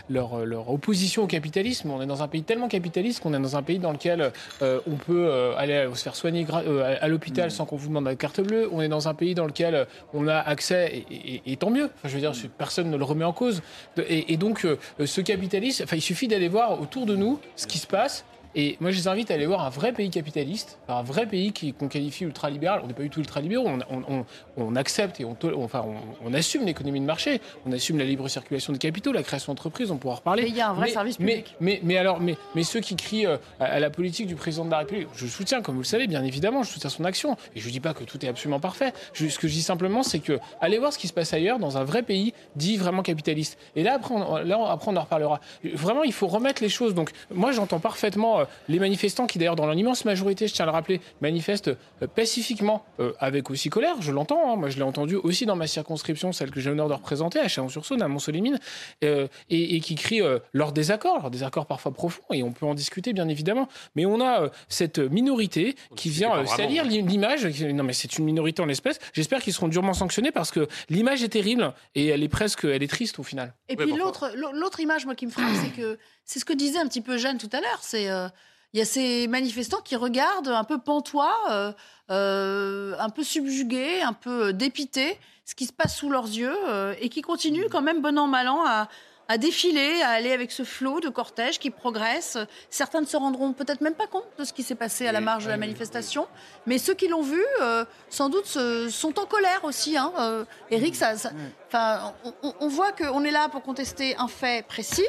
leur, opposition au capitalisme. On est dans un pays tellement capitaliste qu'on est dans un pays dans lequel euh, on peut euh, aller se faire soigner à l'hôpital sans qu'on vous demande la carte bleue. On est dans un pays dans lequel on a accès, et, tant mieux. Enfin, je veux dire, personne ne le remet en cause. Et, donc, ce capitalisme, enfin, il suffit d'aller voir autour de nous ce qui se passe. Et moi, je les invite à aller voir un vrai pays capitaliste, un vrai pays qu'on qualifie ultra-libéral. On n'est pas du tout ultra-libéraux, on, accepte et on, enfin, on, assume l'économie de marché, on assume la libre circulation des capitaux, la création d'entreprises, on pourra en reparler. Mais il y a un vrai service public. Mais, mais, alors, mais, mais ceux qui crient euh, à, la politique du président de la République, je soutiens, comme vous le savez, bien évidemment, je soutiens son action. Et je ne dis pas que tout est absolument parfait. ce que je dis simplement, c'est que allez voir ce qui se passe ailleurs, dans un vrai pays dit vraiment capitaliste. Et là, après, on, là, après, on en reparlera. Vraiment, il faut remettre les choses. Donc, moi, j'entends parfaitement euh, les manifestants qui, d'ailleurs, dans l'immense majorité, je tiens à le rappeler, manifestent euh, pacifiquement, euh, avec aussi colère, je l'entends. Hein. moi, je l'ai entendu aussi dans ma circonscription, celle que j'ai l'honneur de représenter, à Chalon-sur-Saône, à Mont-Solémine, et, et, qui crient leur désaccord, leur désaccord parfois profond, et on peut en discuter, bien évidemment. Mais on a cette minorité qui vient salir l'image. Non, mais c'est une minorité en l'espèce. J'espère qu'ils seront durement sanctionnés parce que l'image est terrible et elle est presque, elle est triste au final. Et puis l'autre, l'autre image, moi, qui me frappe, c'est que c'est ce que disait un petit peu Jeanne tout à l'heure. C'est euh, il y a ces manifestants qui regardent un peu pantois, euh, euh, un peu subjugués, un peu dépités, ce qui se passe sous leurs yeux et qui continuent quand même bon an mal an à, à défiler, à aller avec ce flot de cortège qui progresse. Certains ne se rendront peut-être même pas compte de ce qui s'est passé à la marge de la manifestation, mais ceux qui l'ont vu, euh, sans doute, sont en colère aussi. Hein. Euh, Eric, ça, on, voit qu'on est là pour contester un fait précis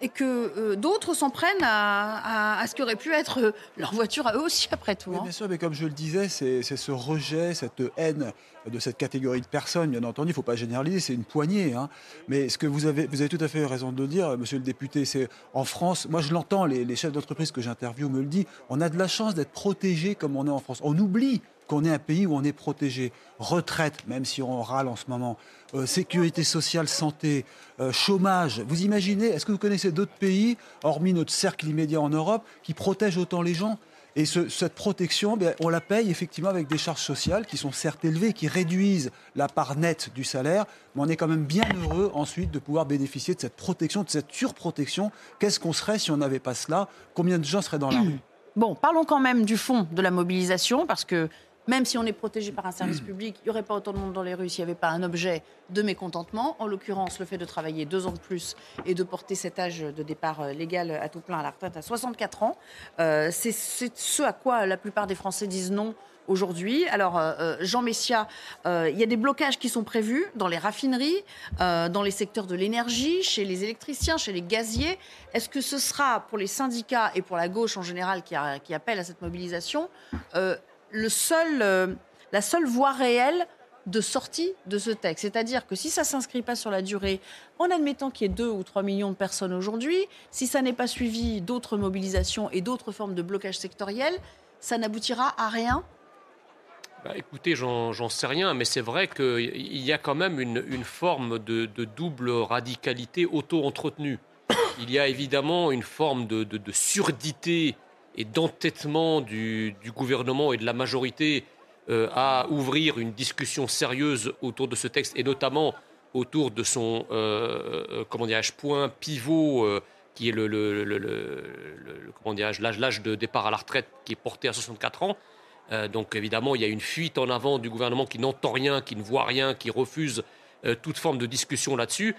et que euh, d'autres s'en prennent à, ce qui aurait pu être leur voiture à eux aussi, après tout. Oui, hein. Bien sûr, mais comme je le disais, c'est ce rejet, cette haine de cette catégorie de personnes, bien entendu, il ne faut pas généraliser, c'est une poignée. Hein. Mais ce que vous avez, vous avez tout à fait raison de dire, monsieur le député, c'est en France, moi je l'entends, les, chefs d'entreprise que j'interviewe me le disent, on a de la chance d'être protégé comme on est en France. On oublie qu'on est un pays où on est protégé. Retraite, même si on râle en ce moment, euh, sécurité sociale, santé, euh, chômage. Vous imaginez, est-ce que vous connaissez d'autres pays, hormis notre cercle immédiat en Europe, qui protègent autant les gens? Et cette protection, ben, on la paye effectivement avec des charges sociales qui sont certes élevées, qui réduisent la part nette du salaire, mais on est quand même bien heureux ensuite de pouvoir bénéficier de cette protection, de cette surprotection. Qu'est-ce qu'on serait si on n'avait pas cela? Combien de gens seraient dans la rue? Bon, parlons quand même du fond de la mobilisation, parce que même si on est protégé par un service public, il n'y aurait pas autant de monde dans les rues s'il n'y avait pas un objet de mécontentement. En l'occurrence, le fait de travailler deux ans de plus et de porter cet âge de départ euh, légal à tout plein à la retraite à 64 ans, euh, c'est ce à quoi la plupart des Français disent non aujourd'hui. Alors, euh, Jean Messia, il y a des blocages qui sont prévus dans les raffineries, dans les secteurs de l'énergie, chez les électriciens, chez les gaziers. Est-ce que ce sera pour les syndicats et pour la gauche en général qui, qui appelle à cette mobilisation? Euh, la seule voie réelle de sortie de ce texte. C'est-à-dire que si ça ne s'inscrit pas sur la durée, en admettant qu'il y ait 2 ou 3 millions de personnes aujourd'hui, si ça n'est pas suivi d'autres mobilisations et d'autres formes de blocage sectoriel, ça n'aboutira à rien bah, écoutez, j'en sais rien, mais c'est vrai qu'il y a quand même une, forme de, double radicalité auto-entretenue. Il y a évidemment une forme de surdité et d'entêtement du, gouvernement et de la majorité euh, à ouvrir une discussion sérieuse autour de ce texte et notamment autour de son euh, euh, point pivot qui est le, l'âge de départ à la retraite qui est porté à 64 ans. donc évidemment, il y a une fuite en avant du gouvernement qui n'entend rien, qui ne voit rien, qui refuse toute forme de discussion là-dessus.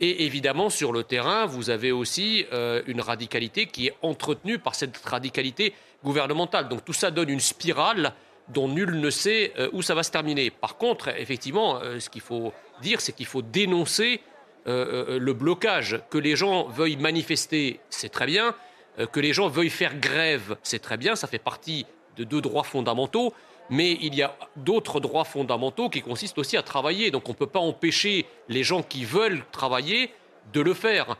Et évidemment, sur le terrain, vous avez aussi euh, une radicalité qui est entretenue par cette radicalité gouvernementale. Donc tout ça donne une spirale dont nul ne sait euh, où ça va se terminer. Par contre, effectivement, euh, ce qu'il faut dire, c'est qu'il faut dénoncer le blocage. Que les gens veuillent manifester, c'est très bien. que les gens veuillent faire grève, c'est très bien. Ça fait partie de deux droits fondamentaux mais il y a d'autres droits fondamentaux qui consistent aussi à travailler. Donc on ne peut pas empêcher les gens qui veulent travailler de le faire.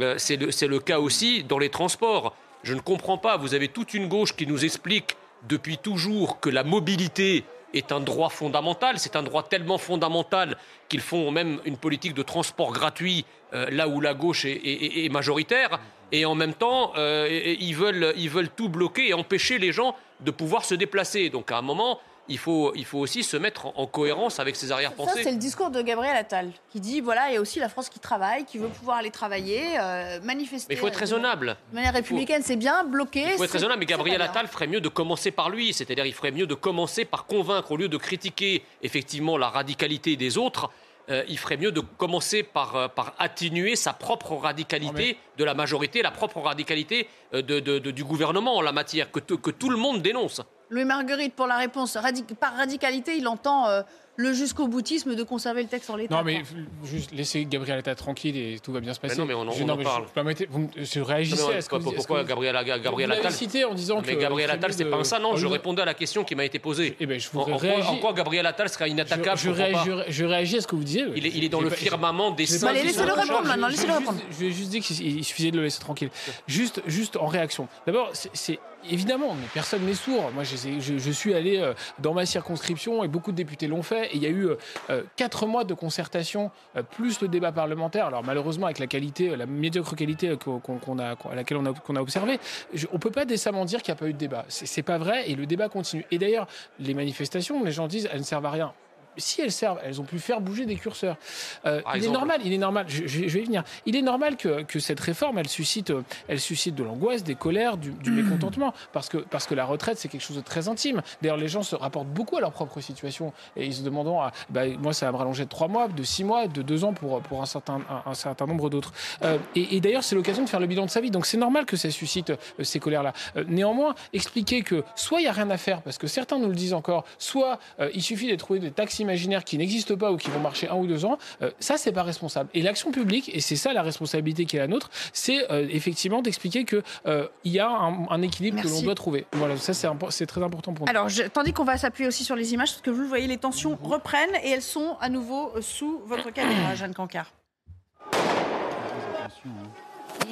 Euh, c'est le, cas aussi dans les transports. Je ne comprends pas, vous avez toute une gauche qui nous explique depuis toujours que la mobilité est un droit fondamental. C'est un droit tellement fondamental qu'ils font même une politique de transport gratuit euh, là où la gauche est, majoritaire. Et en même temps, euh, ils, veulent, ils veulent tout bloquer et empêcher les gens de pouvoir se déplacer. Donc à un moment, il faut, il faut aussi se mettre en, cohérence avec ses arrière-pensées. Ça, c'est le discours de Gabriel Attal, qui dit voilà, il y a aussi la France qui travaille, qui veut pouvoir aller travailler, euh, manifester. Mais il faut être raisonnable. De manière républicaine, c'est bien, bloqué. Il faut être raisonnable, mais Gabriel Attal ferait mieux de commencer par lui. C'est-à-dire, il ferait mieux de commencer par convaincre, au lieu de critiquer effectivement la radicalité des autres. Euh, il ferait mieux de commencer par, euh, par atténuer sa propre radicalité de la majorité, la propre radicalité du gouvernement en la matière, que, que tout le monde dénonce. Louis Marguerite, pour la réponse, par radicalité, il entend euh, le jusqu'au boutisme de conserver le texte en l'état. Non, mais juste laissez Gabriel Attal tranquille et tout va bien se passer. non, mais on, en parle. Je, vous, je réagissez à ce que Pourquoi Gabriel, Gabriel Attal cité en disant mais Gabriel Attal, c'est pas ça. Non, je répondais à la question qui m'a été posée. Eh ben, je en, en, quoi Gabriel Attal serait inattaquable je, je, réagis, à ce que vous disiez. Il est, il est dans le firmament des saints. Laissez-le répondre maintenant. Laissez-le répondre. Je vais juste dire qu'il suffisait de le laisser tranquille. Juste, juste en réaction. D'abord, c'est Évidemment, mais personne n'est sourd. Moi, je, suis allé euh, dans ma circonscription et beaucoup de députés l'ont fait. Et il y a eu euh, euh, quatre mois de concertation plus le débat parlementaire. Alors malheureusement, avec la qualité, la médiocre qualité qu'on a, à laquelle on a, observé, on peut pas décemment dire qu'il n'y a pas eu de débat. C'est pas vrai et le débat continue. Et d'ailleurs, les manifestations, les gens disent, elles ne servent à rien si elles servent, elles ont pu faire bouger des curseurs. Euh, il est normal, il est normal. Je, vais y venir. Il est normal que, que, cette réforme, elle suscite, elle suscite de l'angoisse, des colères, du, du mécontentement, parce que parce que la retraite, c'est quelque chose de très intime. D'ailleurs, les gens se rapportent beaucoup à leur propre situation et ils se demandent, ah, bah, moi, ça va me rallonger de trois mois, de six mois, de deux ans pour pour un certain un, certain nombre d'autres. Euh, et, et d'ailleurs, c'est l'occasion de faire le bilan de sa vie. Donc, c'est normal que ça suscite euh, ces colères-là. Euh, néanmoins, expliquer que soit il y a rien à faire, parce que certains nous le disent encore, soit euh, il suffit de trouver des taxis imaginaires qui n'existent pas ou qui vont marcher un ou deux ans, euh, ça, c'est pas responsable. Et l'action publique, et c'est ça la responsabilité qui est la nôtre, c'est euh, effectivement d'expliquer qu'il euh, y a un, équilibre que l'on doit trouver. Voilà, ça, c'est très important pour nous. Alors, tandis qu'on va s'appuyer aussi sur les images, parce que vous le voyez, les tensions reprennent et elles sont à nouveau sous votre caméra, Jeanne Cancard.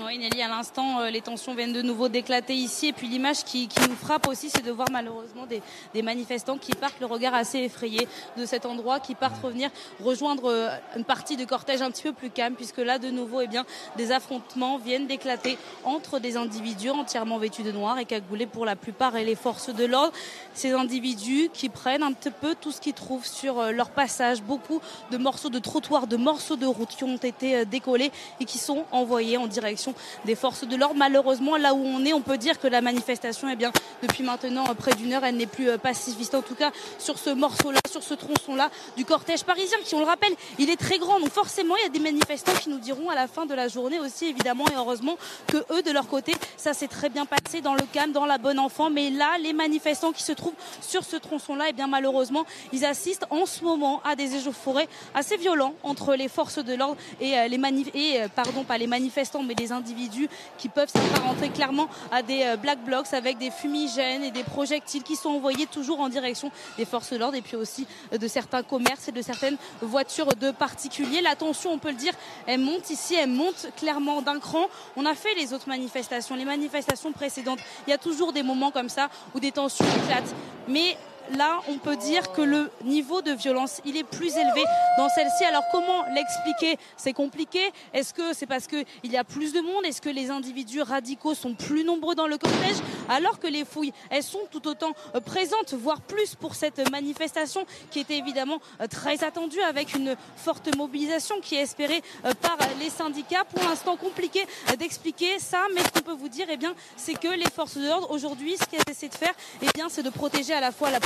Oui, Nelly, à l'instant, euh, les tensions viennent de nouveau d'éclater ici. Et puis l'image qui, nous frappe aussi, c'est de voir malheureusement des, manifestants qui partent le regard assez effrayé de cet endroit, qui partent revenir rejoindre euh, une partie de cortège un petit peu plus calme, puisque là, de nouveau, eh bien, des affrontements viennent d'éclater entre des individus entièrement vêtus de noir et cagoulés pour la plupart et les forces de l'ordre. Ces individus qui prennent un petit peu tout ce qu'ils trouvent sur euh, leur passage, beaucoup de morceaux de trottoirs, de morceaux de route qui ont été décollés et qui sont envoyés en direction des forces de l'ordre. Malheureusement, là où on est, on peut dire que la manifestation, eh bien, depuis maintenant euh, près d'une heure, elle n'est plus euh, pacifiste. En tout cas, sur ce morceau-là, sur ce tronçon-là du cortège parisien, qui, on le rappelle, il est très grand. Donc forcément, il y a des manifestants qui nous diront à la fin de la journée aussi, évidemment, et heureusement que eux, de leur côté, ça s'est très bien passé dans le calme, dans la bonne enfant. Mais là, les manifestants qui se trouvent sur ce tronçon-là, eh bien, malheureusement, ils assistent en ce moment à des échauffourées assez violents entre les forces de l'ordre et euh, les manif et pardon pas les manifestants mais les individus qui peuvent s'apparenter clairement à des euh, black blocs avec des fumigènes et des projectiles qui sont envoyés toujours en direction des forces de l'ordre et puis aussi euh, de certains commerces et de certaines voitures de particuliers. La tension, on peut le dire, elle monte ici, elle monte clairement d'un cran. On a fait les autres manifestations, les manifestations précédentes. Il y a toujours des moments comme ça où des tensions éclatent. Mais là, on peut dire que le niveau de violence, il est plus élevé dans celle-ci. Alors comment l'expliquer? C'est compliqué. Est-ce que c'est parce qu'il y a plus de monde? Est-ce que les individus radicaux sont plus nombreux dans le cortège? Alors que les fouilles, elles sont tout autant euh, présentes, voire plus pour cette manifestation qui était évidemment euh, très attendue avec une forte mobilisation qui est espérée euh, par les syndicats. Pour l'instant, compliqué d'expliquer ça, mais ce qu'on peut vous dire, eh bien, c'est que les forces de l'ordre aujourd'hui, ce qu'elles essaient de faire, eh bien, c'est de protéger à la fois la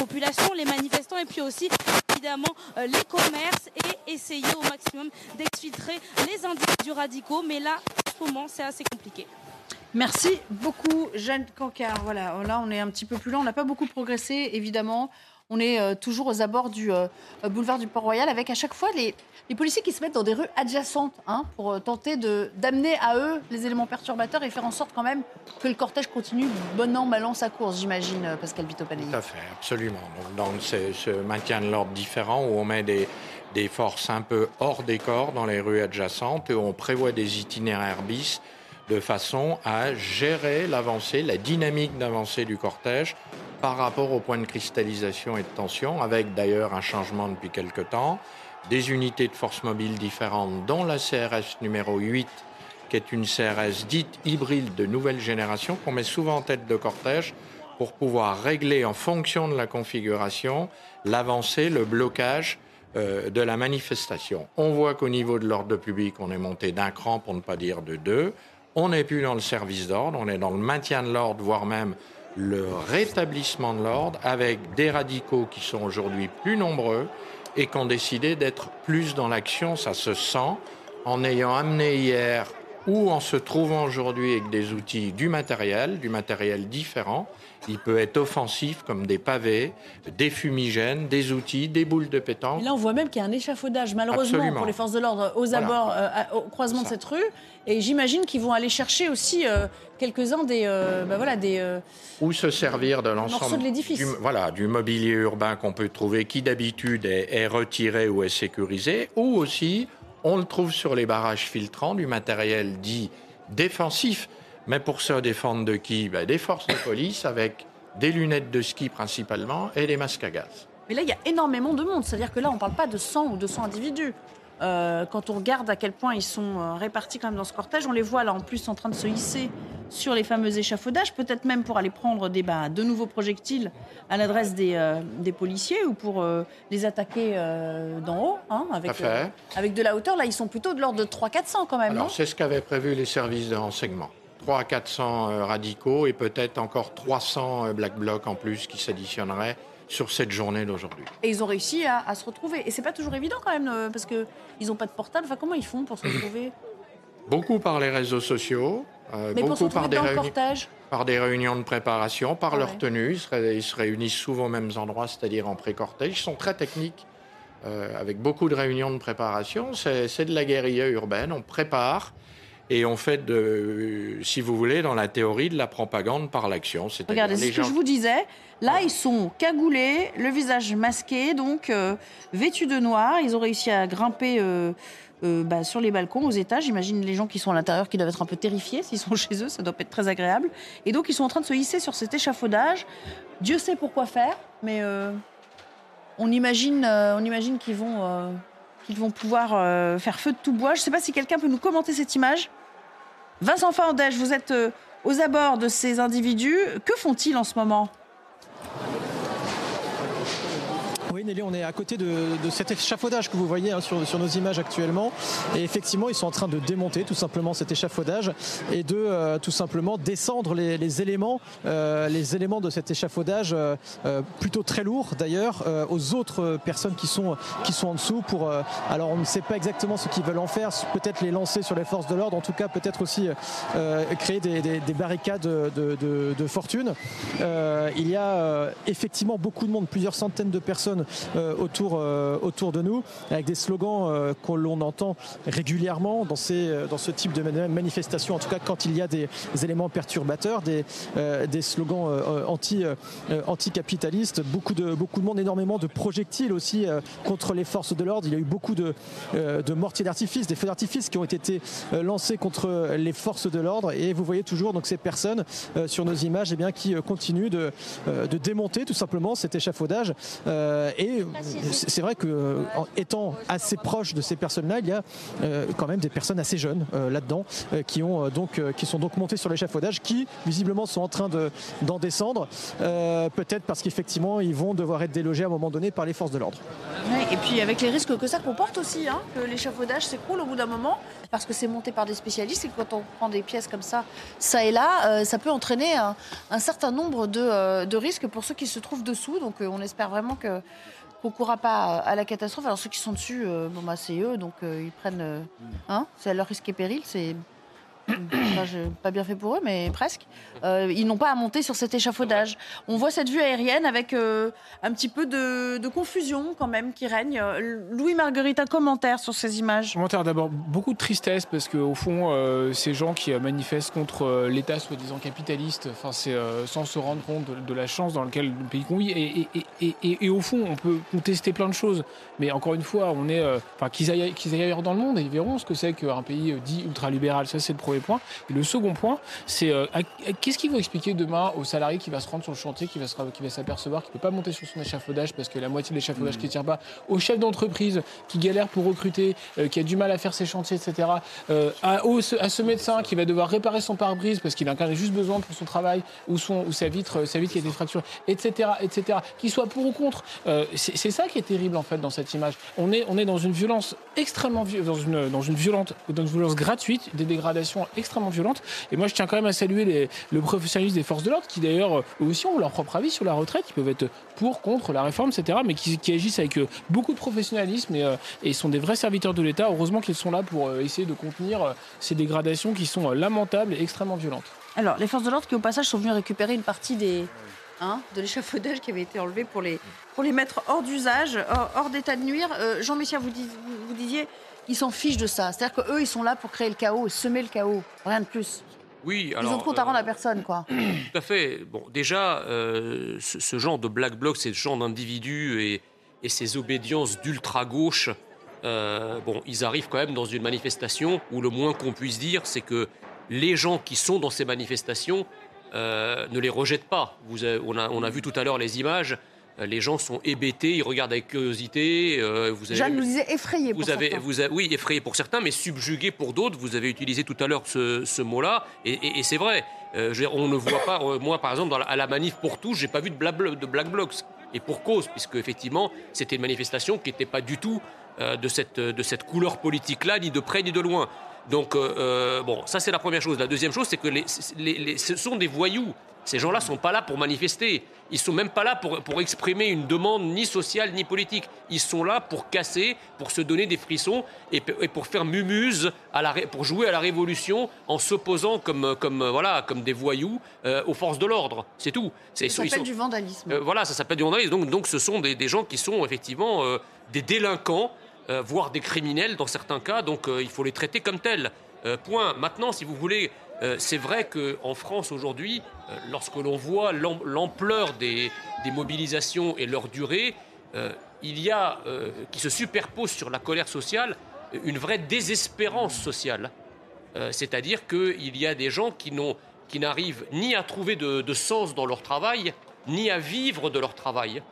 les manifestants et puis aussi évidemment euh, les commerces et essayer au maximum d'exfiltrer les individus radicaux. Mais là, en moment, c'est assez compliqué. Merci beaucoup, Jeanne Cancard. Voilà, là, on est un petit peu plus lent. On n'a pas beaucoup progressé, évidemment. On est euh, toujours aux abords du euh, boulevard du Port-Royal avec à chaque fois les, policiers qui se mettent dans des rues adjacentes hein, pour euh, tenter d'amener à eux les éléments perturbateurs et faire en sorte quand même que le cortège continue bon an, mal an sa course, j'imagine, Pascal Vitopanelli. Tout à fait, absolument. Donc, dans ce, maintien de l'ordre différent où on met des, forces un peu hors des corps dans les rues adjacentes et où on prévoit des itinéraires bis de façon à gérer l'avancée, la dynamique d'avancée du cortège par rapport au point de cristallisation et de tension, avec d'ailleurs un changement depuis quelque temps, des unités de force mobile différentes, dont la CRS numéro 8, qui est une CRS dite hybride de nouvelle génération, qu'on met souvent en tête de cortège pour pouvoir régler en fonction de la configuration l'avancée, le blocage euh, de la manifestation. On voit qu'au niveau de l'ordre public, on est monté d'un cran, pour ne pas dire de deux. On n'est plus dans le service d'ordre, on est dans le maintien de l'ordre, voire même le rétablissement de l'ordre, avec des radicaux qui sont aujourd'hui plus nombreux et qui ont décidé d'être plus dans l'action, ça se sent, en ayant amené hier ou en se trouvant aujourd'hui avec des outils, du matériel, du matériel différent. Il peut être offensif comme des pavés, des fumigènes, des outils, des boules de pétanque. là, on voit même qu'il y a un échafaudage, malheureusement, pour les forces de l'ordre aux abords, euh, au croisement de cette rue. Et j'imagine qu'ils vont aller chercher aussi euh, quelques-uns des, euh, bah voilà, des. ou se servir de l'ensemble de l'édifice. Du, voilà, du mobilier urbain qu'on peut trouver, qui d'habitude est, est retiré ou est sécurisé, ou aussi on le trouve sur les barrages filtrants, du matériel dit défensif. Mais pour se défendre de qui? Ben, Des forces de police avec des lunettes de ski principalement et des masques à gaz. Mais là, il y a énormément de monde. C'est-à-dire que là, on ne parle pas de 100 ou 200 individus. Euh, quand on regarde à quel point ils sont euh, répartis quand même dans ce cortège, on les voit là en plus en train de se hisser sur les fameux échafaudages, peut-être même pour aller prendre des, bah, de nouveaux projectiles à l'adresse des, euh, policiers ou pour les attaquer d'en haut, hein, avec, avec de la hauteur. Là, ils sont plutôt de l'ordre de 300-400 quand même. c'est ce qu'avaient prévu les services de renseignement. 300 à 400 radicaux et peut-être encore 300 black blocs en plus qui s'additionneraient sur cette journée d'aujourd'hui. Et ils ont réussi à, se retrouver. Et c'est pas toujours évident quand même, euh, parce qu'ils n'ont pas de portable. Enfin, comment ils font pour se retrouver? Beaucoup par les réseaux sociaux, euh, beaucoup par des, par des réunions de préparation, par leur tenue. Ils se, réunissent souvent aux mêmes endroits, c'est-à-dire en pré-cortège. Ils sont très techniques, euh, avec beaucoup de réunions de préparation. C'est de la guérilla urbaine. On prépare et on fait, de, si vous voulez, dans la théorie de la propagande par l'action. Regardez, c'est ce que je vous disais. Là, ils sont cagoulés, le visage masqué, donc euh, vêtus de noir. Ils ont réussi à grimper euh, euh, bah, sur les balcons, aux étages. J'imagine les gens qui sont à l'intérieur qui doivent être un peu terrifiés s'ils sont [laughs] chez eux. Ça doit pas être très agréable. Et donc, ils sont en train de se hisser sur cet échafaudage. Dieu sait pourquoi faire, mais on imagine, on imagine qu'ils vont, qu'ils vont pouvoir faire feu de tout bois. Je ne sais pas si quelqu'un peut nous commenter cette image. Vincent Fandèche, vous êtes aux abords de ces individus. Que font-ils en ce moment? Nelly, on est à côté de, cet échafaudage que vous voyez hein, sur, nos images actuellement. Et effectivement, ils sont en train de démonter tout simplement cet échafaudage et de euh, tout simplement descendre les, éléments, euh, les éléments de cet échafaudage, euh, plutôt très lourds d'ailleurs, aux autres personnes qui sont, qui sont en dessous. Pour, alors, on ne sait pas exactement ce qu'ils veulent en faire, peut-être les lancer sur les forces de l'ordre, en tout cas, peut-être aussi créer des, barricades de, fortune. il y a effectivement beaucoup de monde, plusieurs centaines de personnes autour, euh, autour de nous, avec des slogans euh, que l'on entend régulièrement dans, ces, dans ce type de manifestation, en tout cas quand il y a des, éléments perturbateurs, des, des slogans anti, anti-capitalistes, beaucoup de, beaucoup de monde, énormément de projectiles aussi contre les forces de l'ordre. Il y a eu beaucoup de, de mortiers d'artifice, des feux d'artifice qui ont été lancés contre les forces de l'ordre et vous voyez toujours donc ces personnes sur nos images eh bien, qui continuent de, de démonter tout simplement cet échafaudage c'est vrai que euh, étant assez proche de ces personnes-là, il y a euh, quand même des personnes assez jeunes euh, là-dedans qui sont donc montées sur l'échafaudage, qui visiblement sont en train d'en descendre, peut-être parce qu'effectivement ils vont devoir être délogés à un moment donné par les forces de l'ordre. et puis avec les risques que ça comporte aussi, hein, que l'échafaudage s'écroule au bout d'un moment, parce que c'est monté par des spécialistes et que quand on prend des pièces comme ça, ça et là, ça peut entraîner un, certain nombre de, risques pour ceux qui se trouvent dessous. Donc on espère vraiment que ne courra pas à la catastrophe. Alors ceux qui sont dessus, euh, bon bah c'est eux, donc euh, ils prennent, euh, hein, c'est à leur risque et péril. C'est pas bien fait pour eux, mais presque. Euh, ils n'ont pas à monter sur cet échafaudage. On voit cette vue aérienne avec euh, un petit peu de, confusion quand même qui règne. Louis Marguerite, un commentaire sur ces images Commentaire d'abord, beaucoup de tristesse parce qu'au fond, euh, ces gens qui manifestent contre l'État soi-disant capitaliste, enfin, c'est sans se rendre compte de, la chance dans laquelle le pays. Et, et, et, au fond, on peut contester plein de choses, mais encore une fois, on est, enfin, qu'ils aillent, qu'ils aillent ailleurs dans le monde et ils verront ce que c'est qu'un pays dit ultralibéral. Ça, c'est le problème premier point. Et le second point, c'est euh, qu'est-ce qu'il faut expliquer demain au salarié qui va se rendre sur le chantier, qui va s'apercevoir qu'il ne peut pas monter sur son échafaudage parce que la moitié de l'échafaudage qui ne tient pas, au chef d'entreprise qui galère pour recruter, euh, qui a du mal à faire ses chantiers, etc., euh, à, à, ce médecin qui va devoir réparer son pare-brise parce qu'il en a juste besoin pour son travail ou, son, ou sa, vitre, sa vitre qui a été fracturée, etc., etc., qu'il soit pour ou contre. c'est ça qui est terrible en fait dans cette image. On est, on est dans une violence extrêmement dans une, dans une violente, dans une violence gratuite, des dégradations extrêmement violentes. Et moi, je tiens quand même à saluer le professionnalisme des forces de l'ordre, qui d'ailleurs eux aussi ont leur propre avis sur la retraite, qui peuvent être pour, contre la réforme, etc., mais qui, agissent avec euh, beaucoup de professionnalisme et, euh, et, sont des vrais serviteurs de l'État. Heureusement qu'ils sont là pour euh, essayer de contenir ces dégradations qui sont lamentables et extrêmement violentes. Alors, les forces de l'ordre qui, au passage, sont venues récupérer une partie des, hein, de l'échafaudage qui avait été enlevé pour les, pour les mettre hors d'usage, hors, d'état de nuire. Jean-Michel, vous, vous, disiez, ils s'en fichent de ça. C'est-à-dire qu'eux, ils sont là pour créer le chaos, semer le chaos, rien de plus. Oui, alors, Ils ont trop à rendre à personne, quoi. [clears throat] Tout à fait. Bon, déjà, euh, ce, genre de black bloc, ce genre d'individus et, et, ces obédiences d'ultra-gauche, euh, bon, ils arrivent quand même dans une manifestation où le moins qu'on puisse dire, c'est que les gens qui sont dans ces manifestations euh, ne les rejettent pas. Vous on, a, on, a, vu tout à l'heure les images. Euh, les gens sont hébétés, ils regardent avec curiosité. Euh, vous avez, Jeanne nous disait effrayé pour certains. Vous oui, effrayé pour certains, mais subjugué pour d'autres. Vous avez utilisé tout à l'heure ce, mot-là, et, c'est vrai. Euh, on ne voit pas, moi par exemple, à la manif pour tous, j'ai pas vu de, de black blocs. Et pour cause, puisque effectivement, c'était une manifestation qui n'était pas du tout de, cette, de cette couleur politique-là, ni de près ni de loin. Donc, bon, ça c'est la première chose. La deuxième chose, c'est que ce sont des voyous. Ces gens-là ne sont pas là pour manifester. Ils ne sont même pas là pour, pour, exprimer une demande ni sociale ni politique. Ils sont là pour casser, pour se donner des frissons et, pour faire mumuse, à la, pour jouer à la révolution en s'opposant comme, comme, voilà, comme des voyous euh, aux forces de l'ordre. C'est tout. Ça s'appelle du vandalisme. Euh, voilà, ça s'appelle du vandalisme. Donc, donc ce sont des, des gens qui sont effectivement euh, des délinquants, voire des criminels dans certains cas. Donc il faut les traiter comme tels. point. Maintenant, si vous voulez euh, c'est vrai qu'en France aujourd'hui, euh, lorsque l'on voit l'ampleur des, mobilisations et leur durée, euh, il y a, qui se superpose sur la colère sociale, une vraie désespérance sociale. C'est-à-dire qu'il y a des gens qui n'arrivent ni à trouver de, sens dans leur travail, ni à vivre de leur travail.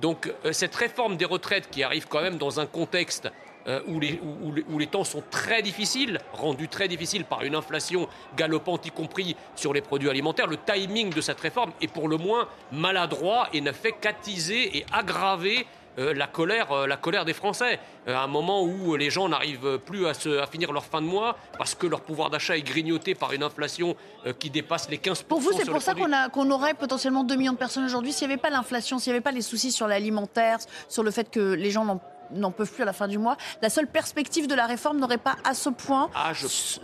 Donc cette réforme des retraites qui arrive quand même dans un contexte euh, où, les, temps sont très difficiles, rendus très difficiles par une inflation galopante, y compris sur les produits alimentaires, le timing de cette réforme est pour le moins maladroit et ne fait qu'attiser et aggraver euh, la, colère, euh, la colère des Français. à un moment où les gens n'arrivent plus à, se, à, finir leur fin de mois parce que leur pouvoir d'achat est grignoté par une inflation qui dépasse les 15%. Pour vous, c'est pour ça qu'on aurait potentiellement 2 millions de personnes aujourd'hui s'il n'y avait pas l'inflation, s'il n'y avait pas les soucis sur l'alimentaire, sur le fait que les gens n'ont n'en peuvent plus à la fin du mois. La seule perspective de la réforme n'aurait pas à ce point ah,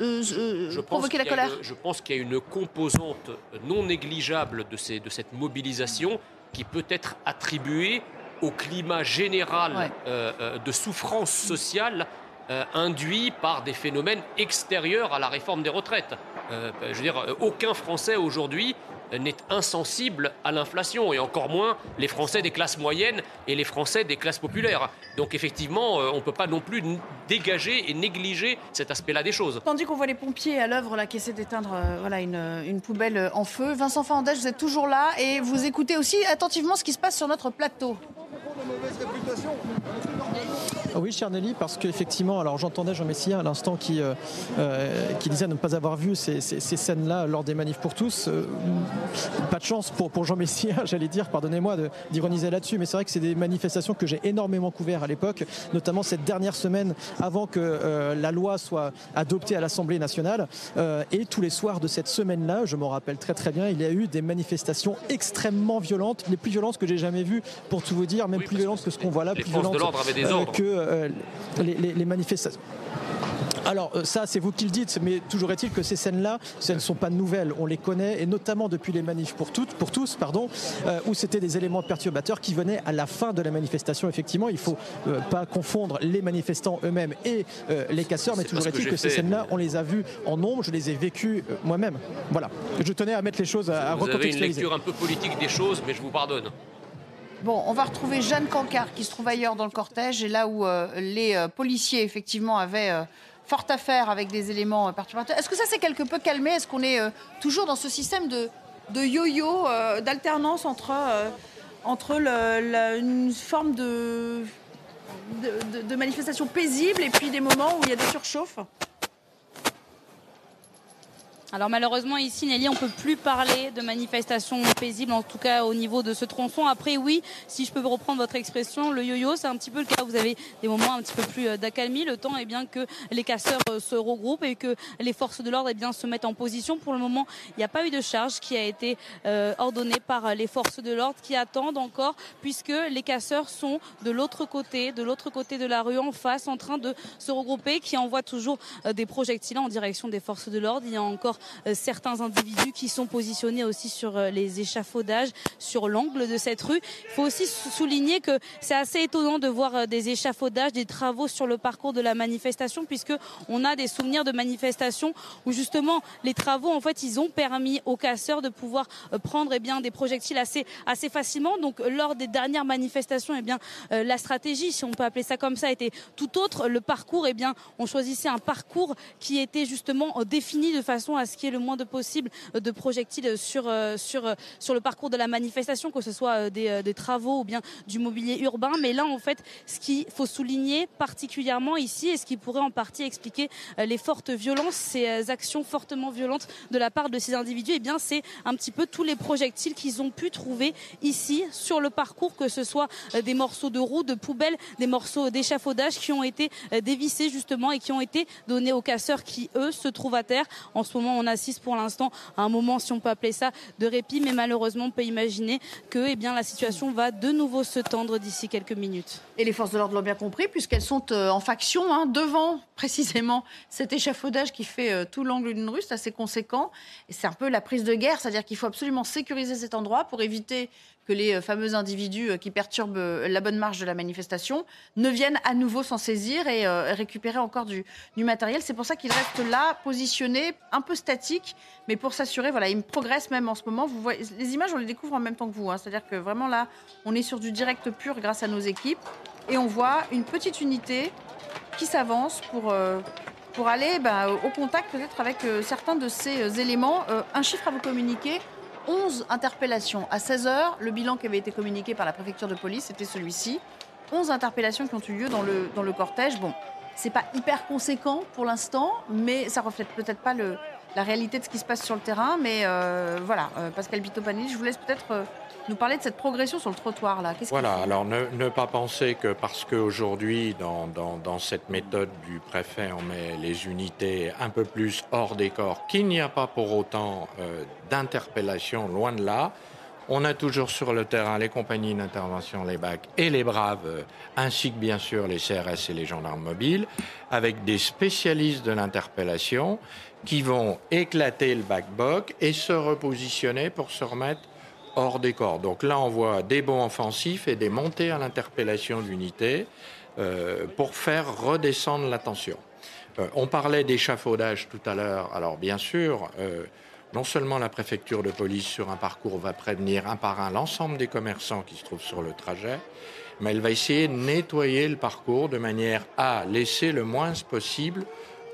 euh, euh, provoqué la colère Je pense qu'il y a une composante non négligeable de, ces, de cette mobilisation qui peut être attribuée au climat général euh, de souffrance sociale induit par des phénomènes extérieurs à la réforme des retraites. je veux dire, aucun Français aujourd'hui n'est insensible à l'inflation, et encore moins les Français des classes moyennes et les Français des classes populaires. Donc effectivement, euh, on ne peut pas non plus dégager et négliger cet aspect-là des choses. Tandis qu'on voit les pompiers à l'œuvre là, qui essaient d'éteindre euh, voilà, une, poubelle en feu, Vincent Fernandez, vous êtes toujours là et vous écoutez aussi attentivement ce qui se passe sur notre plateau. Ah oui, cher Nelly, parce qu'effectivement, alors j'entendais Jean Messia à l'instant qui, euh, euh, qui disait ne pas avoir vu ces, scènes-là lors des manifs pour tous. Euh, pas de chance pour, pour Jean Messia, [laughs] j'allais dire, pardonnez-moi d'ironiser là-dessus, mais c'est vrai que c'est des manifestations que j'ai énormément couvert à l'époque, notamment cette dernière semaine avant que la loi soit adoptée à l'Assemblée nationale. et tous les soirs de cette semaine-là, je m'en rappelle très très bien, il y a eu des manifestations extrêmement violentes, les plus violentes que j'ai jamais vues, pour tout vous dire, même plus violentes que ce qu'on voit là, plus violentes que euh, les, manifestations. Alors euh, ça, c'est vous qui le dites, mais toujours est-il que ces scènes-là, ce ne sont pas nouvelles. On les connaît, et notamment depuis les manifs pour toutes, pour tous, pardon, euh, où c'était des éléments perturbateurs qui venaient à la fin de la manifestation. Effectivement, il faut pas confondre les manifestants eux-mêmes et les casseurs, mais toujours est-il que, ces scènes-là, on les a vues en nombre, je les ai vécues moi-même. Voilà. Je tenais à mettre les choses à, à vous avez une lecture un peu politique des choses, mais je vous pardonne. Bon, on va retrouver Jeanne Cancard qui se trouve ailleurs dans le cortège et là où euh, les euh, policiers effectivement avaient forte affaire avec des éléments perturbateurs. Est-ce que ça s'est quelque peu calmé? Est-ce qu'on est toujours dans ce système de, de yo-yo, d'alternance entre, entre une forme de, de, de manifestation paisible et puis des moments où il y a des surchauffes? Alors malheureusement ici Nelly on peut plus parler de manifestations paisibles en tout cas au niveau de ce tronçon. Après oui si je peux reprendre votre expression le yo-yo c'est un petit peu le cas vous avez des moments un petit peu plus euh, d'accalmie le temps est bien que les casseurs euh, se regroupent et que les forces de l'ordre eh bien se mettent en position. Pour le moment il n'y a pas eu de charge qui a été euh, ordonnée par les forces de l'ordre qui attendent encore puisque les casseurs sont de l'autre côté de l'autre côté de la rue en face en train de se regrouper qui envoient toujours des projectiles en direction des forces de l'ordre. Il y a encore certains individus qui sont positionnés aussi sur euh, les échafaudages, sur l'angle de cette rue. Il faut aussi souligner que c'est assez étonnant de voir euh, des échafaudages, des travaux sur le parcours de la manifestation, puisque on a des souvenirs de manifestations où justement les travaux, en fait, ils ont permis aux casseurs de pouvoir prendre eh bien, des projectiles assez, assez facilement. Donc lors des dernières manifestations, eh bien, la stratégie, si on peut appeler ça comme ça, était tout autre. Le parcours, eh bien, on choisissait un parcours qui était justement défini de façon à ce qu'il y ait le moins de possible euh, de projectiles sur, euh, sur, euh, sur le parcours de la manifestation, que ce soit des, des travaux ou bien du mobilier urbain. Mais là, en fait, ce qu'il faut souligner particulièrement ici et ce qui pourrait en partie expliquer les fortes violences, ces actions fortement violentes de la part de ces individus, eh bien, c'est un petit peu tous les projectiles qu'ils ont pu trouver ici sur le parcours, que ce soit des morceaux de roues, de poubelles, des morceaux d'échafaudage qui ont été dévissés justement et qui ont été donnés aux casseurs qui, eux, se trouvent à terre. En ce moment, on assiste pour l'instant à un moment, si on peut appeler ça, de répit, mais malheureusement, on peut imaginer que eh bien, la situation va de nouveau se tendre d'ici quelques minutes. Et les forces de l'ordre l'ont bien compris, puisqu'elles sont euh, en faction, hein, devant [laughs] précisément cet échafaudage qui fait euh, tout l'angle d'une rue, c'est assez conséquent. Et c'est un peu la prise de guerre, c'est-à-dire qu'il faut absolument sécuriser cet endroit pour éviter que les euh, fameux individus euh, qui perturbent euh, la bonne marche de la manifestation ne viennent à nouveau s'en saisir et récupérer encore du, matériel. C'est pour ça qu'ils restent là, positionnés, un peu statiques, mais pour s'assurer, voilà, ils progressent même en ce moment. Vous voyez, les images, on les découvre en même temps que vous. Hein. C'est-à-dire que vraiment là, on est sur du direct pur grâce à nos équipes. Et on voit une petite unité qui s'avance pour, pour aller bah, au contact peut-être avec certains de ces éléments. un chiffre à vous communiquer, 11 interpellations. À 16h, le bilan qui avait été communiqué par la préfecture de police, c'était celui-ci. 11 interpellations qui ont eu lieu dans le, cortège. Bon, c'est pas hyper conséquent pour l'instant, mais ça reflète peut-être pas la réalité de ce qui se passe sur le terrain. Mais euh, voilà, euh, Pascal Bitopanelli, je vous laisse peut-être euh, nous parler de cette progression sur le trottoir. là. Voilà, alors ne, pas penser que parce qu'aujourd'hui, dans, dans, dans, cette méthode du préfet, on met les unités un peu plus hors des corps, qu'il n'y a pas pour autant d'interpellation, loin de là. On a toujours sur le terrain les compagnies d'intervention, les BAC et les Braves, ainsi que bien sûr les CRS et les gendarmes mobiles, avec des spécialistes de l'interpellation qui vont éclater le backbock et se repositionner pour se remettre hors des corps. Donc là, on voit des bons offensifs et des montées à l'interpellation d'unités euh, pour faire redescendre la tension. Euh, on parlait d'échafaudage tout à l'heure. Alors bien sûr, euh, non seulement la préfecture de police sur un parcours va prévenir un par un l'ensemble des commerçants qui se trouvent sur le trajet, mais elle va essayer de nettoyer le parcours de manière à laisser le moins possible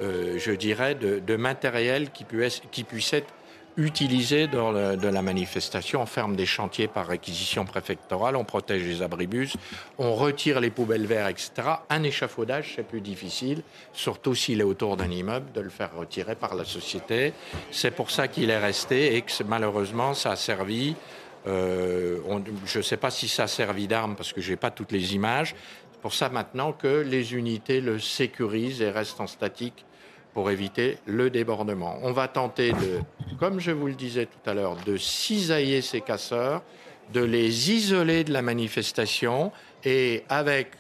je dirais, de, matériel qui puisse, qui puisse être utilisé dans de la manifestation. On ferme des chantiers par réquisition préfectorale, on protège les abribus, on retire les poubelles vertes, etc. Un échafaudage, c'est plus difficile, surtout s'il est autour d'un immeuble, de le faire retirer par la société. C'est pour ça qu'il est resté et que malheureusement, ça a servi. Euh, je ne sais pas si ça a servi d'arme parce que je n'ai pas toutes les images. C'est pour ça maintenant que les unités le sécurisent et restent en statique pour éviter le débordement. On va tenter de, comme je vous le disais tout à l'heure, de cisailler ces casseurs, de les isoler de la manifestation et avec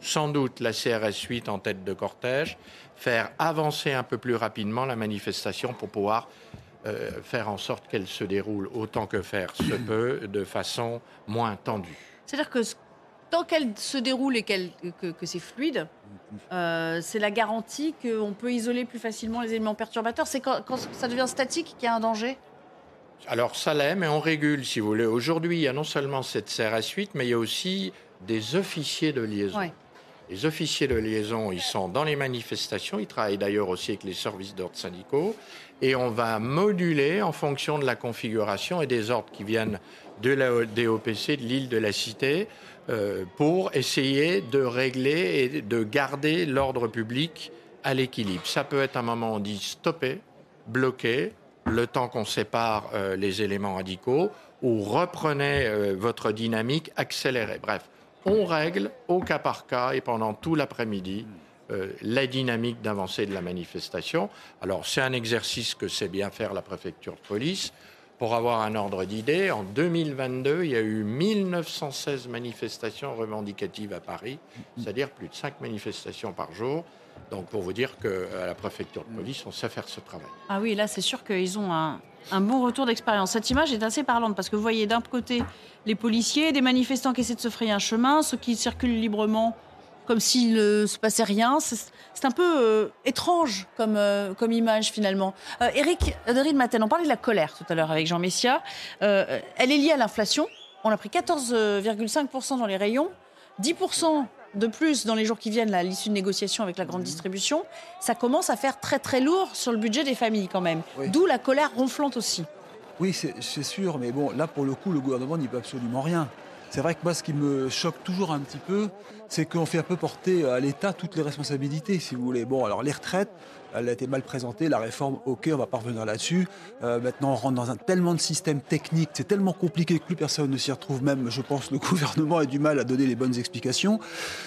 sans doute la CRS 8 en tête de cortège, faire avancer un peu plus rapidement la manifestation pour pouvoir euh, faire en sorte qu'elle se déroule autant que faire se peut de façon moins tendue. C'est-à-dire que tant qu'elle se déroule et que, que c'est fluide, euh, c'est la garantie qu'on peut isoler plus facilement les éléments perturbateurs. C'est quand, ça devient statique qu'il y a un danger? Alors ça l'est, mais on régule si vous voulez. Aujourd'hui, il y a non seulement cette CRS 8, mais il y a aussi des officiers de liaison. Les officiers de liaison, ils sont dans les manifestations, ils travaillent d'ailleurs aussi avec les services d'ordre syndicaux, et on va moduler en fonction de la configuration et des ordres qui viennent de la DOPC, de l'île de la Cité, pour essayer de régler et de garder l'ordre public à l'équilibre. Ça peut être un moment où on dit stopper, bloquer, le temps qu'on sépare euh, les éléments radicaux, ou reprenez euh, votre dynamique, accélérez. Bref, on règle au cas par cas et pendant tout l'après-midi euh, la dynamique d'avancée de la manifestation. Alors c'est un exercice que sait bien faire la préfecture de police. Pour avoir un ordre d'idée, en 2022, il y a eu 1916 manifestations revendicatives à Paris, c'est-à-dire plus de 5 manifestations par jour. Donc pour vous dire qu'à la préfecture de police, on sait faire ce travail. Ah oui, là c'est sûr qu'ils ont un, un bon retour d'expérience. Cette image est assez parlante parce que vous voyez d'un côté les policiers, des manifestants qui essaient de se frayer un chemin, ceux qui circulent librement comme s'il ne se passait rien. C'est un peu euh, étrange comme, euh, comme image finalement. Euh, Eric Derid Maten, on parlait de la colère tout à l'heure avec Jean Messia. elle est liée à l'inflation. On a pris 14,5% dans les rayons, 10% de plus dans les jours qui viennent à l'issue de négociations avec la grande mmh. distribution. Ça commence à faire très très lourd sur le budget des familles quand même. D'où la colère ronflante aussi. Oui, c'est sûr, mais bon, là pour le coup, le gouvernement n'y peut absolument rien. C'est vrai que moi, ce qui me choque toujours un petit peu, c'est qu'on fait un peu porter à l'État toutes les responsabilités, si vous voulez. Bon, alors les retraites, elle a été mal présentée, la réforme, ok, on va pas revenir là-dessus. Euh, maintenant, on rentre dans un tellement de systèmes techniques, c'est tellement compliqué que plus personne ne s'y retrouve, même, je pense, le [laughs] gouvernement a du mal à donner les bonnes explications.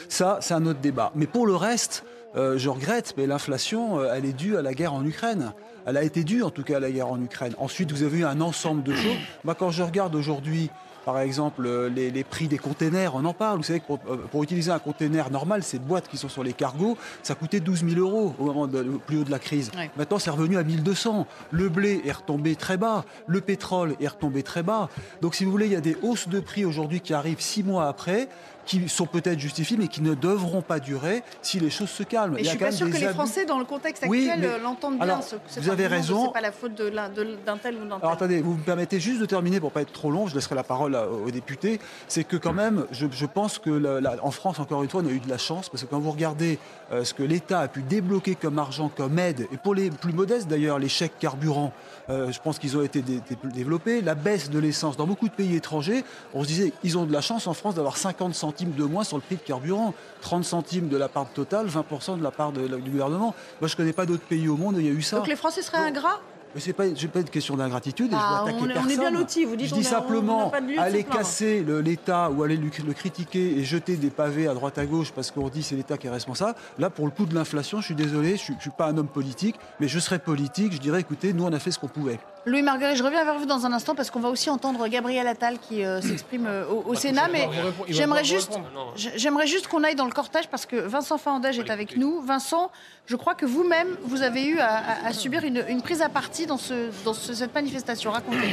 Ça, c'est un autre débat. Mais pour le reste, euh, je regrette, mais l'inflation, euh, elle est due à la guerre en Ukraine. Elle a été due, en tout cas, à la guerre en Ukraine. Ensuite, vous avez eu un ensemble de choses. Moi, quand je regarde aujourd'hui par exemple, euh, les, prix des containers, on en parle. Vous savez que pour, euh, utiliser un container normal, ces boîtes qui sont sur les cargos, ça coûtait 12 000 euros au moment de, plus haut de la crise. Maintenant, c'est revenu à 1200. Le blé est retombé très bas. Le pétrole est retombé très bas. Donc, si vous voulez, il y a des hausses de prix aujourd'hui qui arrivent six mois après qui sont peut-être justifiées, mais qui ne devront pas durer si les choses se calment. Mais je suis pas sûr que les Français, dans le contexte actuel, l'entendent bien. vous avez raison. C'est pas la faute d'un tel ou d'un tel. Alors attendez, vous me permettez juste de terminer pour pas être trop long. Je laisserai la parole aux députés. C'est que quand même, je, pense que en France, encore une fois, on a eu de la chance parce que quand vous regardez euh, ce que l'État a pu débloquer comme argent, comme aide, et pour les plus modestes d'ailleurs, les chèques carburant, euh, je pense qu'ils ont été développés. La baisse de l'essence dans beaucoup de pays étrangers, on se disait, ils ont de la chance en France d'avoir 50 centimes de moins sur le prix de carburant. 30 centimes de la part de Total, 20% de la part du gouvernement. Moi, je ne connais pas d'autres pays au monde où il y a eu ça. Donc les Français seraient ingrats? Mais c'est pas, pas une question d'ingratitude et je ah, veux attaquer on, personne. On est bien lotis, vous dites Je dis simplement, aller casser l'État ou aller le, critiquer et jeter des pavés à droite à gauche parce qu'on dit c'est l'État qui est responsable. Là, pour le coup de l'inflation, je suis désolé, je ne suis pas un homme politique, mais je serais politique, je dirais écoutez, nous on a fait ce qu'on pouvait. Louis Marguerite, je reviens vers vous dans un instant parce qu'on va aussi entendre Gabriel Attal qui euh, [coughs] s'exprime euh, au, Sénat, mais j'aimerais juste, j'aimerais juste qu'on aille dans le cortège parce que Vincent Fahandège est avec nous. Vincent, je crois que vous-même, vous avez eu à, subir une, prise à partie dans, ce, dans cette manifestation. Racontez.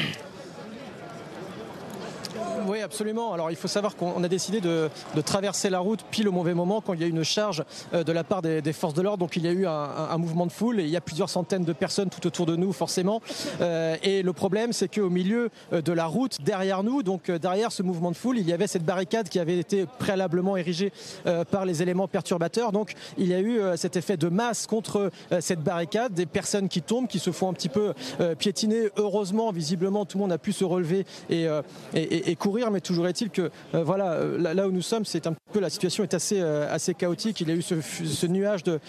Oui, absolument. Alors il faut savoir qu'on a décidé de, traverser la route pile au mauvais moment quand il y a eu une charge euh, de la part des, forces de l'ordre. Donc il y a eu un, mouvement de foule et il y a plusieurs centaines de personnes tout autour de nous, forcément. Euh, et le problème, c'est qu'au milieu euh, de la route, derrière nous, donc derrière ce mouvement de foule, il y avait cette barricade qui avait été préalablement érigée par les éléments perturbateurs. Donc il y a eu cet effet de masse contre cette barricade, des personnes qui tombent, qui se font un petit peu piétiner. Heureusement, visiblement, tout le monde a pu se relever et, et courir mais toujours est-il que euh, voilà, euh, là, où nous sommes, c'est un peu la situation est assez, euh, assez chaotique. Il y a eu ce, nuage de,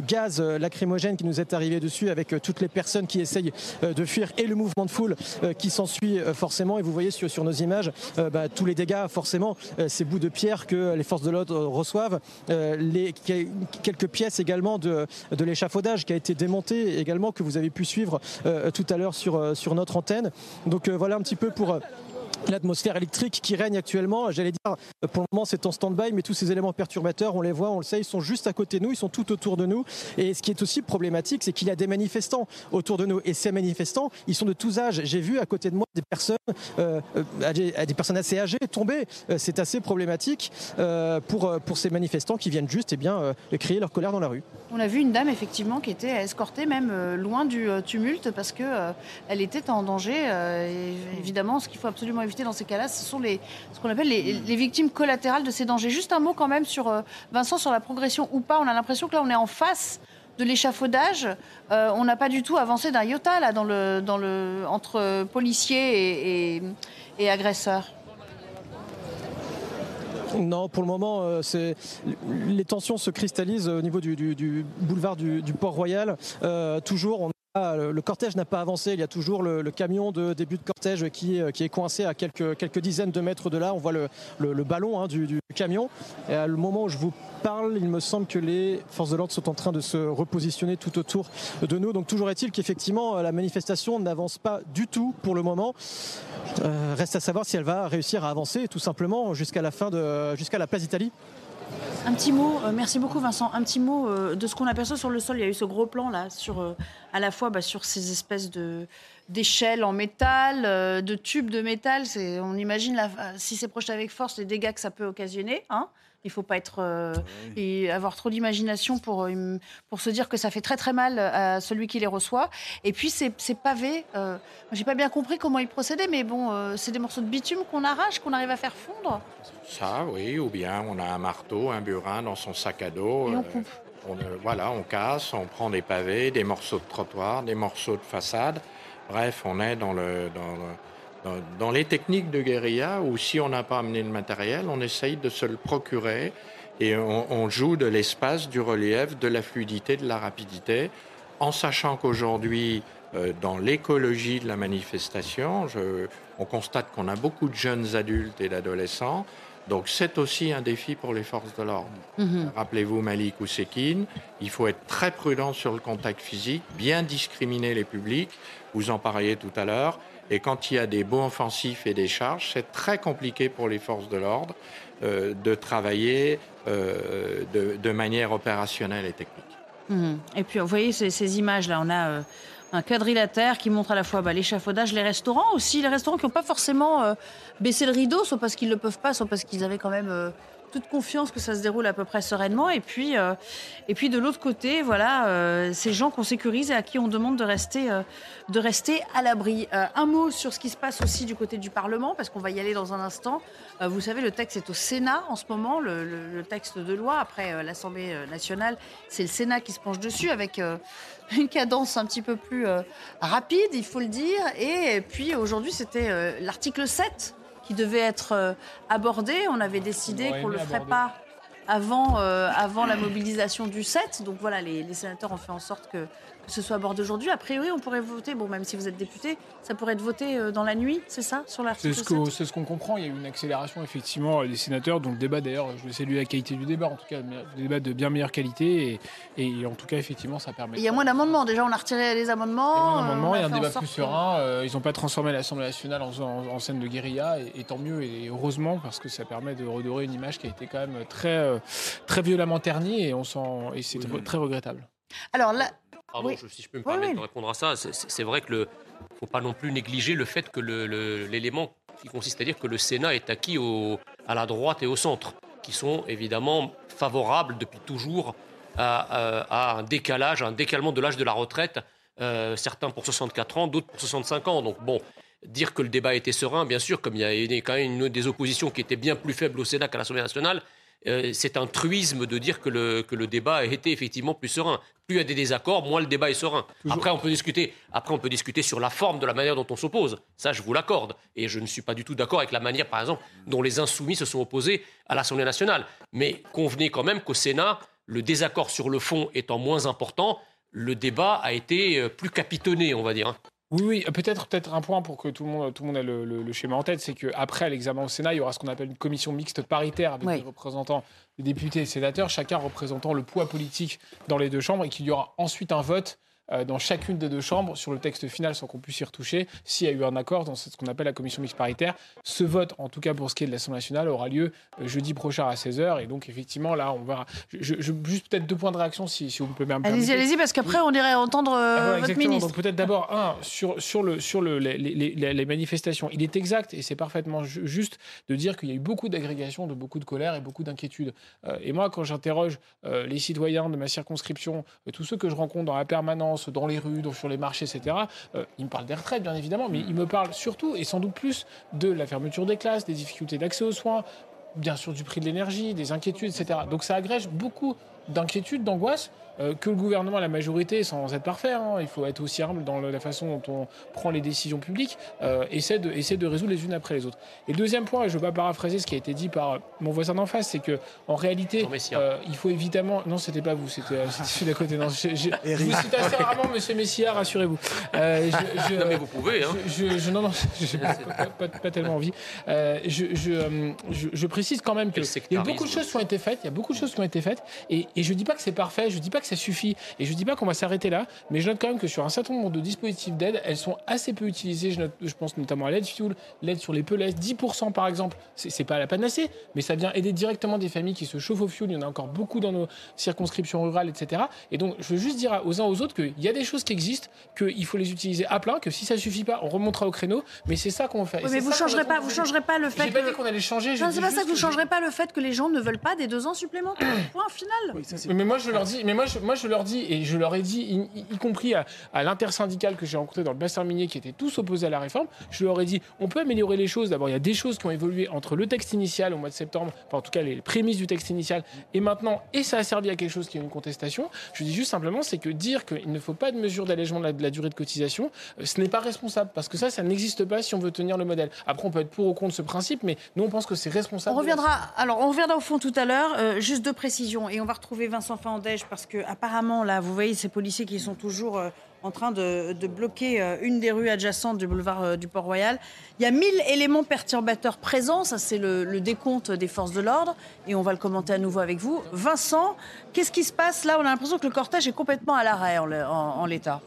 gaz lacrymogène qui nous est arrivé dessus avec toutes les personnes qui essayent de fuir et le mouvement de foule qui s'ensuit forcément. Et vous voyez sur, nos images bah, tous les dégâts, forcément, ces bouts de pierre que les forces de l'ordre reçoivent, les, quelques pièces également de, l'échafaudage qui a été démonté également, que vous avez pu suivre tout à l'heure sur notre antenne. Donc voilà un petit peu pour l'atmosphère électrique qui règne actuellement. J'allais dire, pour le moment, c'est en stand-by, mais tous ces éléments perturbateurs, on les voit, on le sait, ils sont juste à côté de nous, ils sont tout autour de nous. Et ce qui est aussi problématique, c'est qu'il y a des manifestants autour de nous. Et ces manifestants, ils sont de tous âges. J'ai vu à côté de moi des personnes, euh, des, personnes assez âgées tomber. c'est assez problématique pour, pour ces manifestants qui viennent juste et eh bien, crier leur colère dans la rue. On a vu une dame effectivement qui était escortée même loin du tumulte parce qu'elle elle était en danger. évidemment, ce qu'il faut absolument éviter dans ces cas-là, ce sont ce qu'on appelle les, victimes collatérales de ces dangers. Juste un mot quand même sur Vincent sur la progression ou pas. On a l'impression que là on est en face de l'échafaudage, euh, on n'a pas du tout avancé d'un iota là, entre policiers et, agresseurs. Non, pour le moment, euh, les tensions se cristallisent au niveau du, boulevard du, Port-Royal. Euh, toujours, on le cortège n'a pas avancé. Il y a toujours le, camion de début de cortège qui, est coincé à quelques, quelques dizaines de mètres de là. On voit le, ballon hein, du, camion. Et à le moment où je vous parle, il me semble que les forces de l'ordre sont en train de se repositionner tout autour de nous. Donc toujours est-il qu'effectivement la manifestation n'avance pas du tout pour le moment. Euh, reste à savoir si elle va réussir à avancer tout simplement jusqu'à la fin de jusqu'à la place d'Italie. Un petit mot, euh, merci beaucoup Vincent, un petit mot euh, de ce qu'on aperçoit sur le sol. Il y a eu ce gros plan là, sur, euh, à la fois bah, sur ces espèces de, d'échelles en métal, de tubes de métal. On imagine si c'est projeté avec force les dégâts que ça peut occasionner. Hein il ne faut pas être euh, et avoir trop d'imagination pour, euh, pour se dire que ça fait très très mal à celui qui les reçoit. Et puis ces, ces pavés, euh, j'ai pas bien compris comment ils procédaient, mais bon, euh, c'est des morceaux de bitume qu'on arrache, qu'on arrive à faire fondre. Ça, oui, ou bien on a un marteau, un burin dans son sac à dos. Et on coupe. On, voilà, on casse, on prend des pavés, des morceaux de trottoir, des morceaux de façade. Bref, on est dans le, dans le dans les techniques de guérilla, où si on n'a pas amené le matériel, on essaye de se le procurer et on, joue de l'espace, du relief, de la fluidité, de la rapidité, en sachant qu'aujourd'hui, euh, dans l'écologie de la manifestation, on constate qu'on a beaucoup de jeunes adultes et d'adolescents. Donc c'est aussi un défi pour les forces de l'ordre. Mhm. Rappelez-vous Malik ou Sekine, il faut être très prudent sur le contact physique, bien discriminer les publics, vous en parliez tout à l'heure, et quand il y a des baux offensifs et des charges, c'est très compliqué pour les forces de l'ordre euh, de travailler euh, de, manière opérationnelle et technique. Mhm. Et puis, vous voyez ces, images-là, on a euh, un quadrilatère qui montre à la fois bah, l'échafaudage, les restaurants aussi, les restaurants qui n'ont pas forcément baissé le rideau, soit parce qu'ils ne le peuvent pas, soit parce qu'ils avaient quand même toute confiance que ça se déroule à peu près sereinement. Et puis, euh, et puis de l'autre côté, voilà, euh, ces gens qu'on sécurise et à qui on demande de rester, euh, de rester à l'abri. un mot sur ce qui se passe aussi du côté du Parlement, parce qu'on va y aller dans un instant. vous savez, le texte est au Sénat en ce moment, le, texte de loi. Après l'Assemblée nationale, c'est le Sénat qui se penche dessus avec une cadence un petit peu plus rapide, il faut le dire. Et puis aujourd'hui, c'était l'article 7 qui devait être euh, abordé. On avait décidé qu'on ne le ferait pas avant, euh, avant la mobilisation du 7. Donc voilà, les, les sénateurs ont fait en sorte que que ce soit abordé aujourd'hui. A priori, on pourrait voter, bon, même si vous êtes député, ça pourrait être voté euh, dans la nuit, c'est ça, sur l'article C'est ce qu'on comprend. Il y a eu une accélération, effectivement, des sénateurs. Donc, le débat, d'ailleurs, je vais saluer la qualité du débat, en tout cas, le débat de bien meilleure qualité. Et, et en tout cas, effectivement, ça permet. Il y a moins d'amendements. Déjà, on a retiré les amendements. Il y a, moins il y a un débat plus serein. Euh, ils n'ont pas transformé l'Assemblée nationale en, scène de guérilla. Et, tant mieux, et heureusement, parce que ça permet de redorer une image qui a été quand même très, euh, très violemment ternie. Et, on sent, et c'est très regrettable. Alors là, Pardon, si je peux me permettre de répondre à ça, c'est vrai que ne faut pas non plus négliger le fait que l'élément qui consiste à dire que le Sénat est acquis à la droite et au centre, qui sont évidemment favorables depuis toujours à, un décalage, un décalement de l'âge de la retraite, euh, certains pour 64 ans, d'autres pour 65 ans. Donc bon, dire que le débat était serein, bien sûr, comme il y a quand même une des oppositions qui était bien plus faible au Sénat qu'à l'Assemblée nationale, euh, c'est un truisme de dire que le, que le débat a été effectivement plus serein. Plus il y a des désaccords, moins le débat est serein. Après on, peut discuter, après, on peut discuter sur la forme de la manière dont on s'oppose. Ça, je vous l'accorde. Et je ne suis pas du tout d'accord avec la manière, par exemple, dont les insoumis se sont opposés à l'Assemblée nationale. Mais convenez quand même qu'au Sénat, le désaccord sur le fond étant moins important, le débat a été euh, plus capitonné, on va dire. Oui, oui, peut-être peut-être un point pour que tout le monde, tout le monde ait le, schéma en tête, c'est qu'après l'examen au Sénat, il y aura ce qu'on appelle une commission mixte paritaire avec des représentants des députés et sénateurs, chacun représentant le poids politique dans les deux chambres, et qu'il y aura ensuite un vote dans chacune des deux chambres sur le texte final sans qu'on puisse y retoucher s'il y a eu un accord dans ce qu'on appelle la commission mixte paritaire. Ce vote, en tout cas pour ce qui est de l'Assemblée nationale, aura lieu euh, jeudi prochain à 16h. Et donc, effectivement, là, on. Je, juste peut-être deux points de réaction, si, si vous me permettez. Allez-y, allez-y, parce qu'après, on irait entendre euh, ah, votre ministre. Donc, peut-être d'abord, un, sur, sur, le, sur le, les, les, les, manifestations. Il est exact, et c'est parfaitement juste, de dire qu'il y a eu beaucoup d'agrégation, de beaucoup de colère et beaucoup d'inquiétude. et moi, quand j'interroge les citoyens de ma circonscription, tous ceux que je rencontre dans la permanence, dans les rues, sur les marchés, etc., euh, ils me parlent des retraites, bien évidemment, mais ils me parlent surtout et sans doute plus de la fermeture des classes, des difficultés d'accès aux soins, bien sûr du prix de l'énergie, des inquiétudes, etc. Donc ça agrège beaucoup d'inquiétudes, d'angoisse, euh, que le gouvernement, la majorité, sans être parfait, hein, il faut être aussi humble dans la façon dont on prend les décisions publiques, euh, essaie, de, essaie de résoudre les unes après les autres. Et le deuxième point, et je ne veux pas paraphraser ce qui a été dit par mon voisin d'en face, c'est que en réalité, euh, il faut évidemment. Non, c'était pas vous, c'était celui d'à côté. Non, je, je, je vous cite assez rarement, Monsieur Messia, rassurez-vous. Je, non, mais vous pouvez. Hein. Je, non, non, [laughs] j'ai pas, pas, pas, tellement envie. je, précise quand même qu'il y a beaucoup de choses qui ont été faites. Il y a beaucoup de choses qui ont été faites, et, et je dis pas que c'est parfait. Je dis pas que ça suffit. Et je dis pas qu'on va s'arrêter là, mais je note quand même que sur un certain nombre de dispositifs d'aide, elles sont assez peu utilisées. Je, note, je pense notamment à l'aide fuel, l'aide sur les pellets, 10% par exemple. C'est pas la panacée, mais ça vient aider directement des familles qui se chauffent au fuel. Il y en a encore beaucoup dans nos circonscriptions rurales, etc. Et donc, je veux juste dire aux uns aux autres qu'il y a des choses qui existent, qu'il faut les utiliser à plein, que si ça suffit pas, on remontera au créneau. Mais c'est ça qu'on va faire. mais vous changerez pas, vous changerez pas le fait. J'ai pas dit qu'on allait changer. Non, c'est pas ça que vous changerez pas le fait que les gens ne veulent pas des deux ans supplémentaires. Point final. mais moi je leur dis, mais moi je, moi je leur dis et je leur ai dit, y, compris à, à l'intersyndicale que j'ai rencontré dans le bassin minier, qui étaient tous opposés à la réforme, je leur ai dit, on peut améliorer les choses. D'abord, il y a des choses qui ont évolué entre le texte initial au mois de septembre, enfin en tout cas les prémices du texte initial, et maintenant, et ça a servi à quelque chose qui est une contestation. Je dis juste simplement, c'est que dire qu'il ne faut pas de mesure d'allègement de, la, durée de cotisation, euh, ce n'est pas responsable, parce que ça, ça n'existe pas si on veut tenir le modèle. Après, on peut être pour ou contre ce principe, mais nous, on pense que c'est responsable. On reviendra, alors, on reviendra au fond tout à l'heure. Euh, juste deux précisions, et on va retrouver Vincent Fandège, parce que apparemment, là, vous voyez ces policiers qui sont toujours euh, en train de, bloquer euh, une des rues adjacentes du boulevard euh, du Port-Royal. Il y a 1000 éléments perturbateurs présents, ça c'est le, décompte des forces de l'ordre, et on va le commenter à nouveau avec vous. Vincent, qu'est-ce qui se passe là? On a l'impression que le cortège est complètement à l'arrêt en l'état.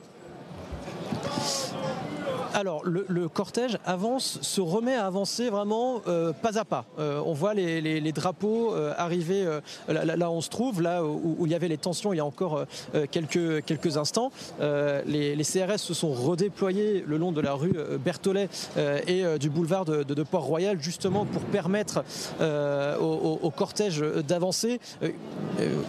Alors, le, cortège avance, se remet à avancer vraiment euh, pas à pas. Euh, on voit les, drapeaux euh, arriver là, où on se trouve, là où, il y avait les tensions il y a encore quelques, quelques instants. Les, CRS se sont redéployés le long de la rue Berthollet et du boulevard de, Port-Royal, justement pour permettre au, cortège d'avancer.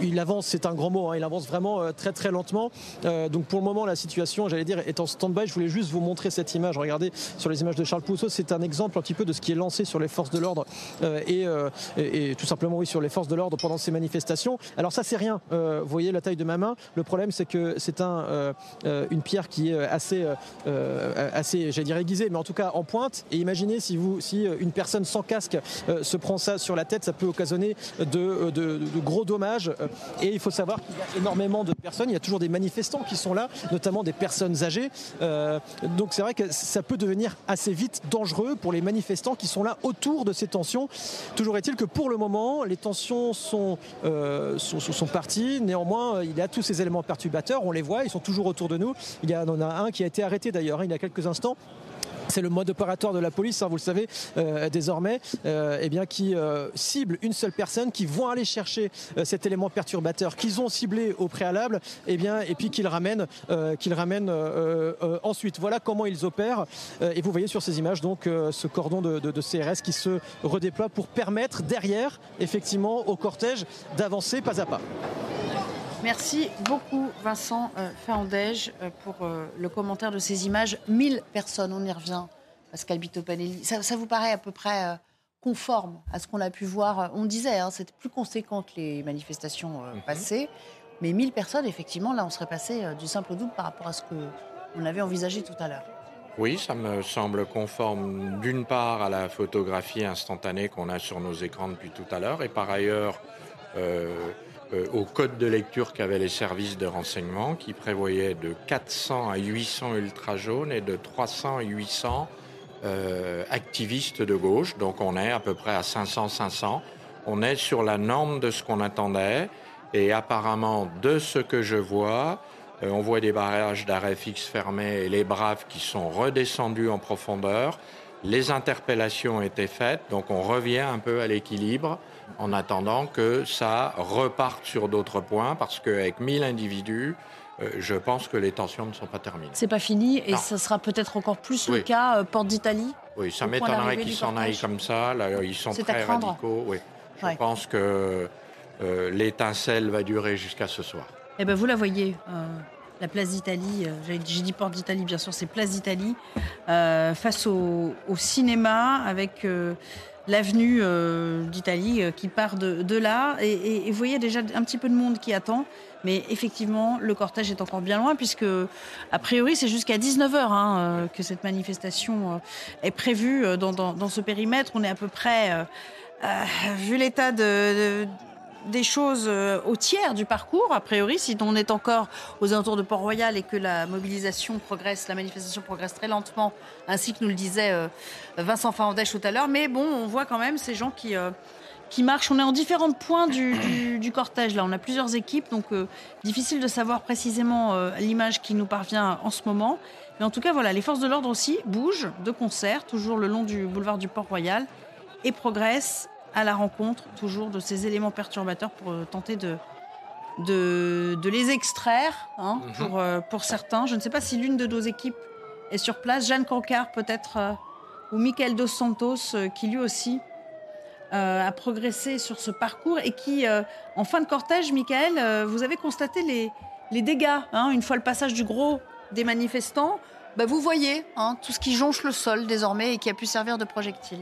il avance, c'est un grand mot, hein, il avance vraiment très très lentement. donc pour le moment, la situation, j'allais dire, est en stand-by. Je voulais juste vous montrer cette Regardez sur les images de Charles Pousseau, c'est un exemple un petit peu de ce qui est lancé sur les forces de l'ordre euh, euh, et, tout simplement oui sur les forces de l'ordre pendant ces manifestations. Alors ça c'est rien. Euh, vous voyez la taille de ma main. Le problème c'est que c'est un, une pierre qui est assez, assez, j'allais dire aiguisée, mais en tout cas en pointe. Et imaginez si vous, si une personne sans casque se prend ça sur la tête, ça peut occasionner de, de, gros dommages. Et il faut savoir qu'il y a énormément de personnes. Il y a toujours des manifestants qui sont là, notamment des personnes âgées. donc c'est vrai que ça peut devenir assez vite dangereux pour les manifestants qui sont là autour de ces tensions. Toujours est-il que pour le moment, les tensions sont, euh, sont, parties. Néanmoins, il y a tous ces éléments perturbateurs. On les voit, ils sont toujours autour de nous. Il y en a un qui a été arrêté d'ailleurs hein, il y a quelques instants c'est le mode opératoire de la police, hein, vous le savez euh, désormais, euh, eh qui euh, cible une seule personne, qui vont aller chercher cet élément perturbateur qu'ils ont ciblé au préalable, eh et puis qu'ils ramènent, ensuite. Voilà comment ils opèrent. et vous voyez sur ces images donc ce cordon de, CRS qui se redéploie pour permettre derrière, effectivement, au cortège d'avancer pas à pas. Merci beaucoup Vincent euh, euh, pour euh, le commentaire de ces images. 1000 personnes, on y revient. Pascal Bitopanelli, ça, ça vous paraît à peu près conforme à ce qu'on a pu voir? On disait, hein, c'était plus conséquent que les manifestations mhm. passées. Mais 1000 personnes, effectivement, là, on serait passé du simple au double par rapport à ce qu'on avait envisagé tout à l'heure. Oui, ça me semble conforme d'une part à la photographie instantanée qu'on a sur nos écrans depuis tout à l'heure et par ailleurs euh, au code de lecture qu'avaient les services de renseignement qui prévoyait de 400 à 800 ultra-jaunes et de 300 à 800 euh, activistes de gauche. Donc on est à peu près à 500-500. On est sur la norme de ce qu'on attendait. Et apparemment, de ce que je vois, Euh, on voit des barrages d'arrêt fixe fermés et les braves qui sont redescendus en profondeur. Les interpellations étaient faites, donc on revient un peu à l'équilibre en attendant que ça reparte sur d'autres points, parce qu'avec 1000 individus, euh, je pense que les tensions ne sont pas terminées. C'est pas fini et ce sera peut-être encore plus le cas euh, Porte d'Italie. Oui, ça m'étonnerait qu'ils s'en aillent comme ça. Là, ils sont très radicaux. Oui. Je pense que euh, l'étincelle va durer jusqu'à ce soir. Eh ben, vous la voyez, la place d'Italie. J'ai dit Porte d'Italie, bien sûr, c'est place d'Italie face au, cinéma avec l'avenue d'Italie qui part de, là. Et, vous voyez déjà un petit peu de monde qui attend. Mais effectivement, le cortège est encore bien loin, puisque, a priori, c'est jusqu'à 19h hein, euh, que cette manifestation euh, est prévue euh, dans, ce périmètre. On est à peu près, vu l'état des choses au tiers du parcours, a priori, si on est encore aux alentours de Port-Royal et que la mobilisation progresse, la manifestation progresse très lentement, ainsi que nous le disait Vincent Farandèche tout à l'heure. Mais bon, on voit quand même ces gens qui qui marche. On est en différents points du, cortège. Là, on a plusieurs équipes, donc euh, difficile de savoir précisément euh, l'image qui nous parvient en ce moment. Mais en tout cas, voilà, les forces de l'ordre aussi bougent de concert, toujours le long du boulevard du Port-Royal, et progressent à la rencontre toujours de ces éléments perturbateurs pour euh, tenter de, de, les extraire hein, mhm. pour, pour certains. Je ne sais pas si l'une de nos équipes est sur place. Jeanne Cancard peut-être, ou Michael Dos Santos, qui lui aussi euh, a progressé sur ce parcours et qui, euh, en fin de cortège, Michael, euh, vous avez constaté les, les dégâts. Hein, une fois le passage du gros des manifestants, bah, vous voyez hein, tout ce qui jonche le sol désormais et qui a pu servir de projectile.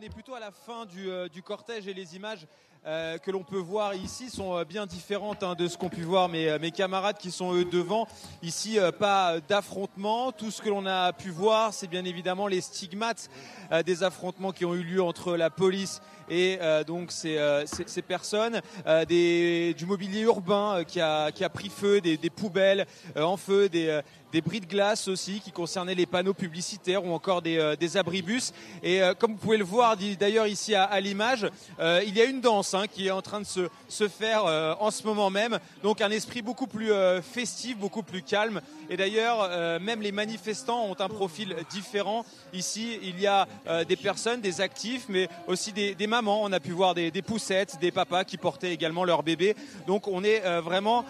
On est, plutôt à la fin du, du cortège et les images euh, que l'on peut voir ici sont euh, bien différentes hein, de ce qu'ont pu voir mes, euh, mes, camarades qui sont eux devant. Ici, pas d'affrontement. Tout ce que l'on a pu voir, c'est bien évidemment les stigmates des affrontements qui ont eu lieu entre la police et donc ces, personnes, du mobilier urbain qui, a, qui a pris feu, des, des poubelles en feu, des, des bris de glace aussi qui concernaient les panneaux publicitaires ou encore des, euh, des abribus. Et euh, comme vous pouvez le voir d'ailleurs ici à, à l'image, euh, il y a une danse hein, qui est en train de se, se faire en ce moment même. Donc un esprit beaucoup plus festif, beaucoup plus calme. Et d'ailleurs, même les manifestants ont un profil différent. Ici, il y a des personnes, des actifs, mais aussi des, des mamans. On a pu voir des, des, poussettes, des papas qui portaient également leur bébé. Donc on est vraiment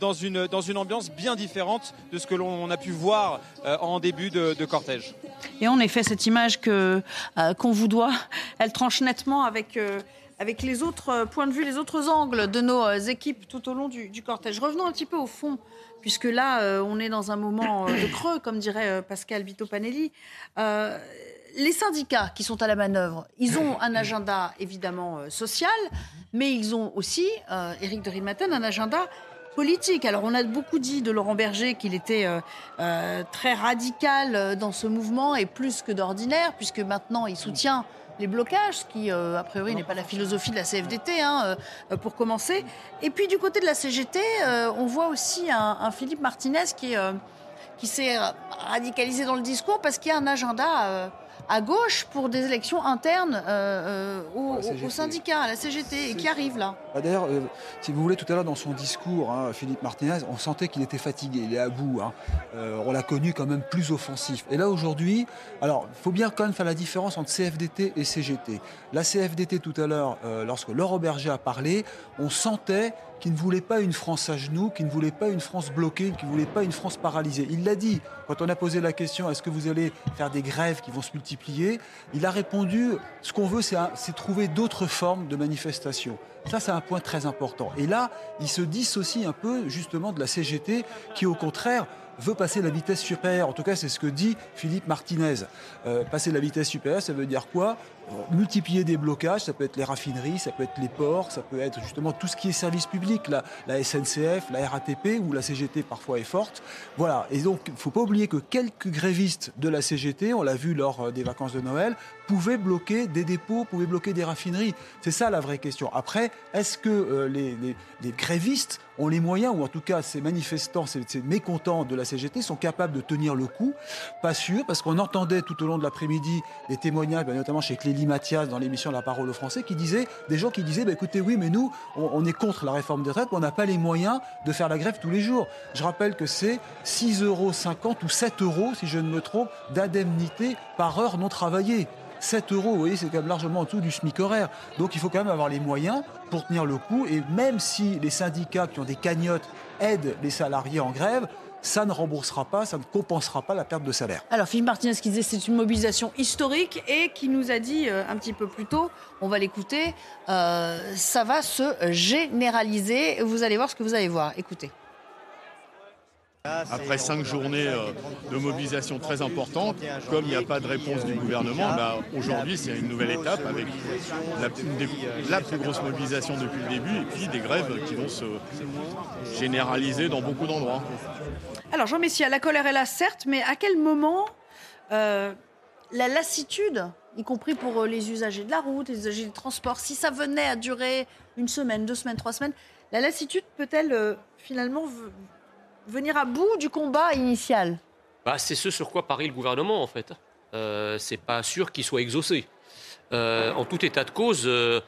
dans, une, dans une ambiance bien différente de ce que l'on on a pu voir euh, en début de, cortège. Et en effet, cette image euh, qu'on vous doit, elle tranche nettement avec euh, avec les autres points de vue, les autres angles de nos équipes tout au long du, cortège. Revenons un petit peu au fond, puisque là, on est dans un moment de creux, comme dirait Pascal Vito Panelli. les syndicats qui sont à la manœuvre, ils ont un agenda évidemment social, mais ils ont aussi, Éric de Rimaten, un agenda Alors on a beaucoup dit de Laurent Berger qu'il était euh, euh, très radical euh, dans ce mouvement et plus que d'ordinaire, puisque maintenant il soutient les blocages, ce qui a priori n'est pas la philosophie de la CFDT, hein, pour commencer. Et puis du côté de la CGT, on voit aussi un, Philippe Martinez qui, qui s'est radicalisé dans le discours parce qu'il y a un agenda à gauche pour des élections internes euh, euh, au, syndicat, à la CGT, et qui arrive là. Bah, d'ailleurs, euh, si vous voulez, tout à l'heure dans son discours, hein, Philippe Martinez, on sentait qu'il était fatigué, il est à bout. Hein. on l'a connu quand même plus offensif. Et là aujourd'hui, alors il faut bien quand même faire la différence entre CFDT et CGT. La CFDT tout à l'heure, lorsque Laurent Berger a parlé, on sentait qui ne voulait pas une France à genoux, qui ne voulait pas une France bloquée, qui ne voulait pas une France paralysée. Il l'a dit quand on a posé la question est-ce que vous allez faire des grèves qui vont se multiplier Il a répondu ce qu'on veut, c'est trouver d'autres formes de manifestation. Ça, c'est un point très important. Et là, il se dissocie un peu justement de la CGT qui, au contraire, veut passer la vitesse supérieure. En tout cas, c'est ce que dit Philippe Martinez. Euh, passer la vitesse supérieure, ça veut dire quoi? Multiplier des blocages, ça peut être les raffineries, ça peut être les ports, ça peut être justement tout ce qui est service public, la, SNCF, la RATP ou la CGT parfois est forte. Voilà, et donc il ne faut pas oublier que quelques grévistes de la CGT, on l'a vu lors euh, des vacances de Noël, pouvaient bloquer des dépôts, pouvaient bloquer des raffineries. C'est ça la vraie question. Après, est-ce que euh, les, grévistes ont les moyens, ou en tout cas ces manifestants, ces, mécontents de la CGT sont capables de tenir le coup Pas sûr, parce qu'on entendait tout au long de l'après-midi des témoignages, ben, notamment chez Clélie Mathias dans l'émission La Parole aux Français, qui disait, des gens qui disaient, bah, écoutez, oui, mais nous, on, est contre la réforme des retraites, on n'a pas les moyens de faire la grève tous les jours. Je rappelle que c'est 6,50 euros ou 7 euros, si je ne me trompe, d'indemnité par heure non travaillée. 7 euros, vous voyez, c'est quand même largement en dessous du SMIC horaire. Donc il faut quand même avoir les moyens pour tenir le coup. Et même si les syndicats qui ont des cagnottes aident les salariés en grève, ça ne remboursera pas, ça ne compensera pas la perte de salaire. Alors Philippe Martinez qui disait c'est une mobilisation historique et qui nous a dit euh, un petit peu plus tôt, on va l'écouter, euh, ça va se généraliser. Vous allez voir ce que vous allez voir. Écoutez. Après cinq journées euh, de mobilisation très importantes, comme il n'y a pas de réponse du gouvernement, bah, aujourd'hui c'est une nouvelle étape avec la, plus grosse mobilisation depuis le début et puis des grèves qui vont se généraliser dans beaucoup d'endroits. Alors Jean Messia, la colère est là certes, mais à quel moment euh, la lassitude, y compris pour euh, les usagers de la route, les usagers des transports, si ça venait à durer une semaine, deux semaines, trois semaines, la lassitude peut-elle finalement venir à bout du combat initial bah, C'est ce sur quoi parie le gouvernement, en fait. Euh, c'est pas sûr qu'il soit exaucé. Euh, en tout état de cause, euh,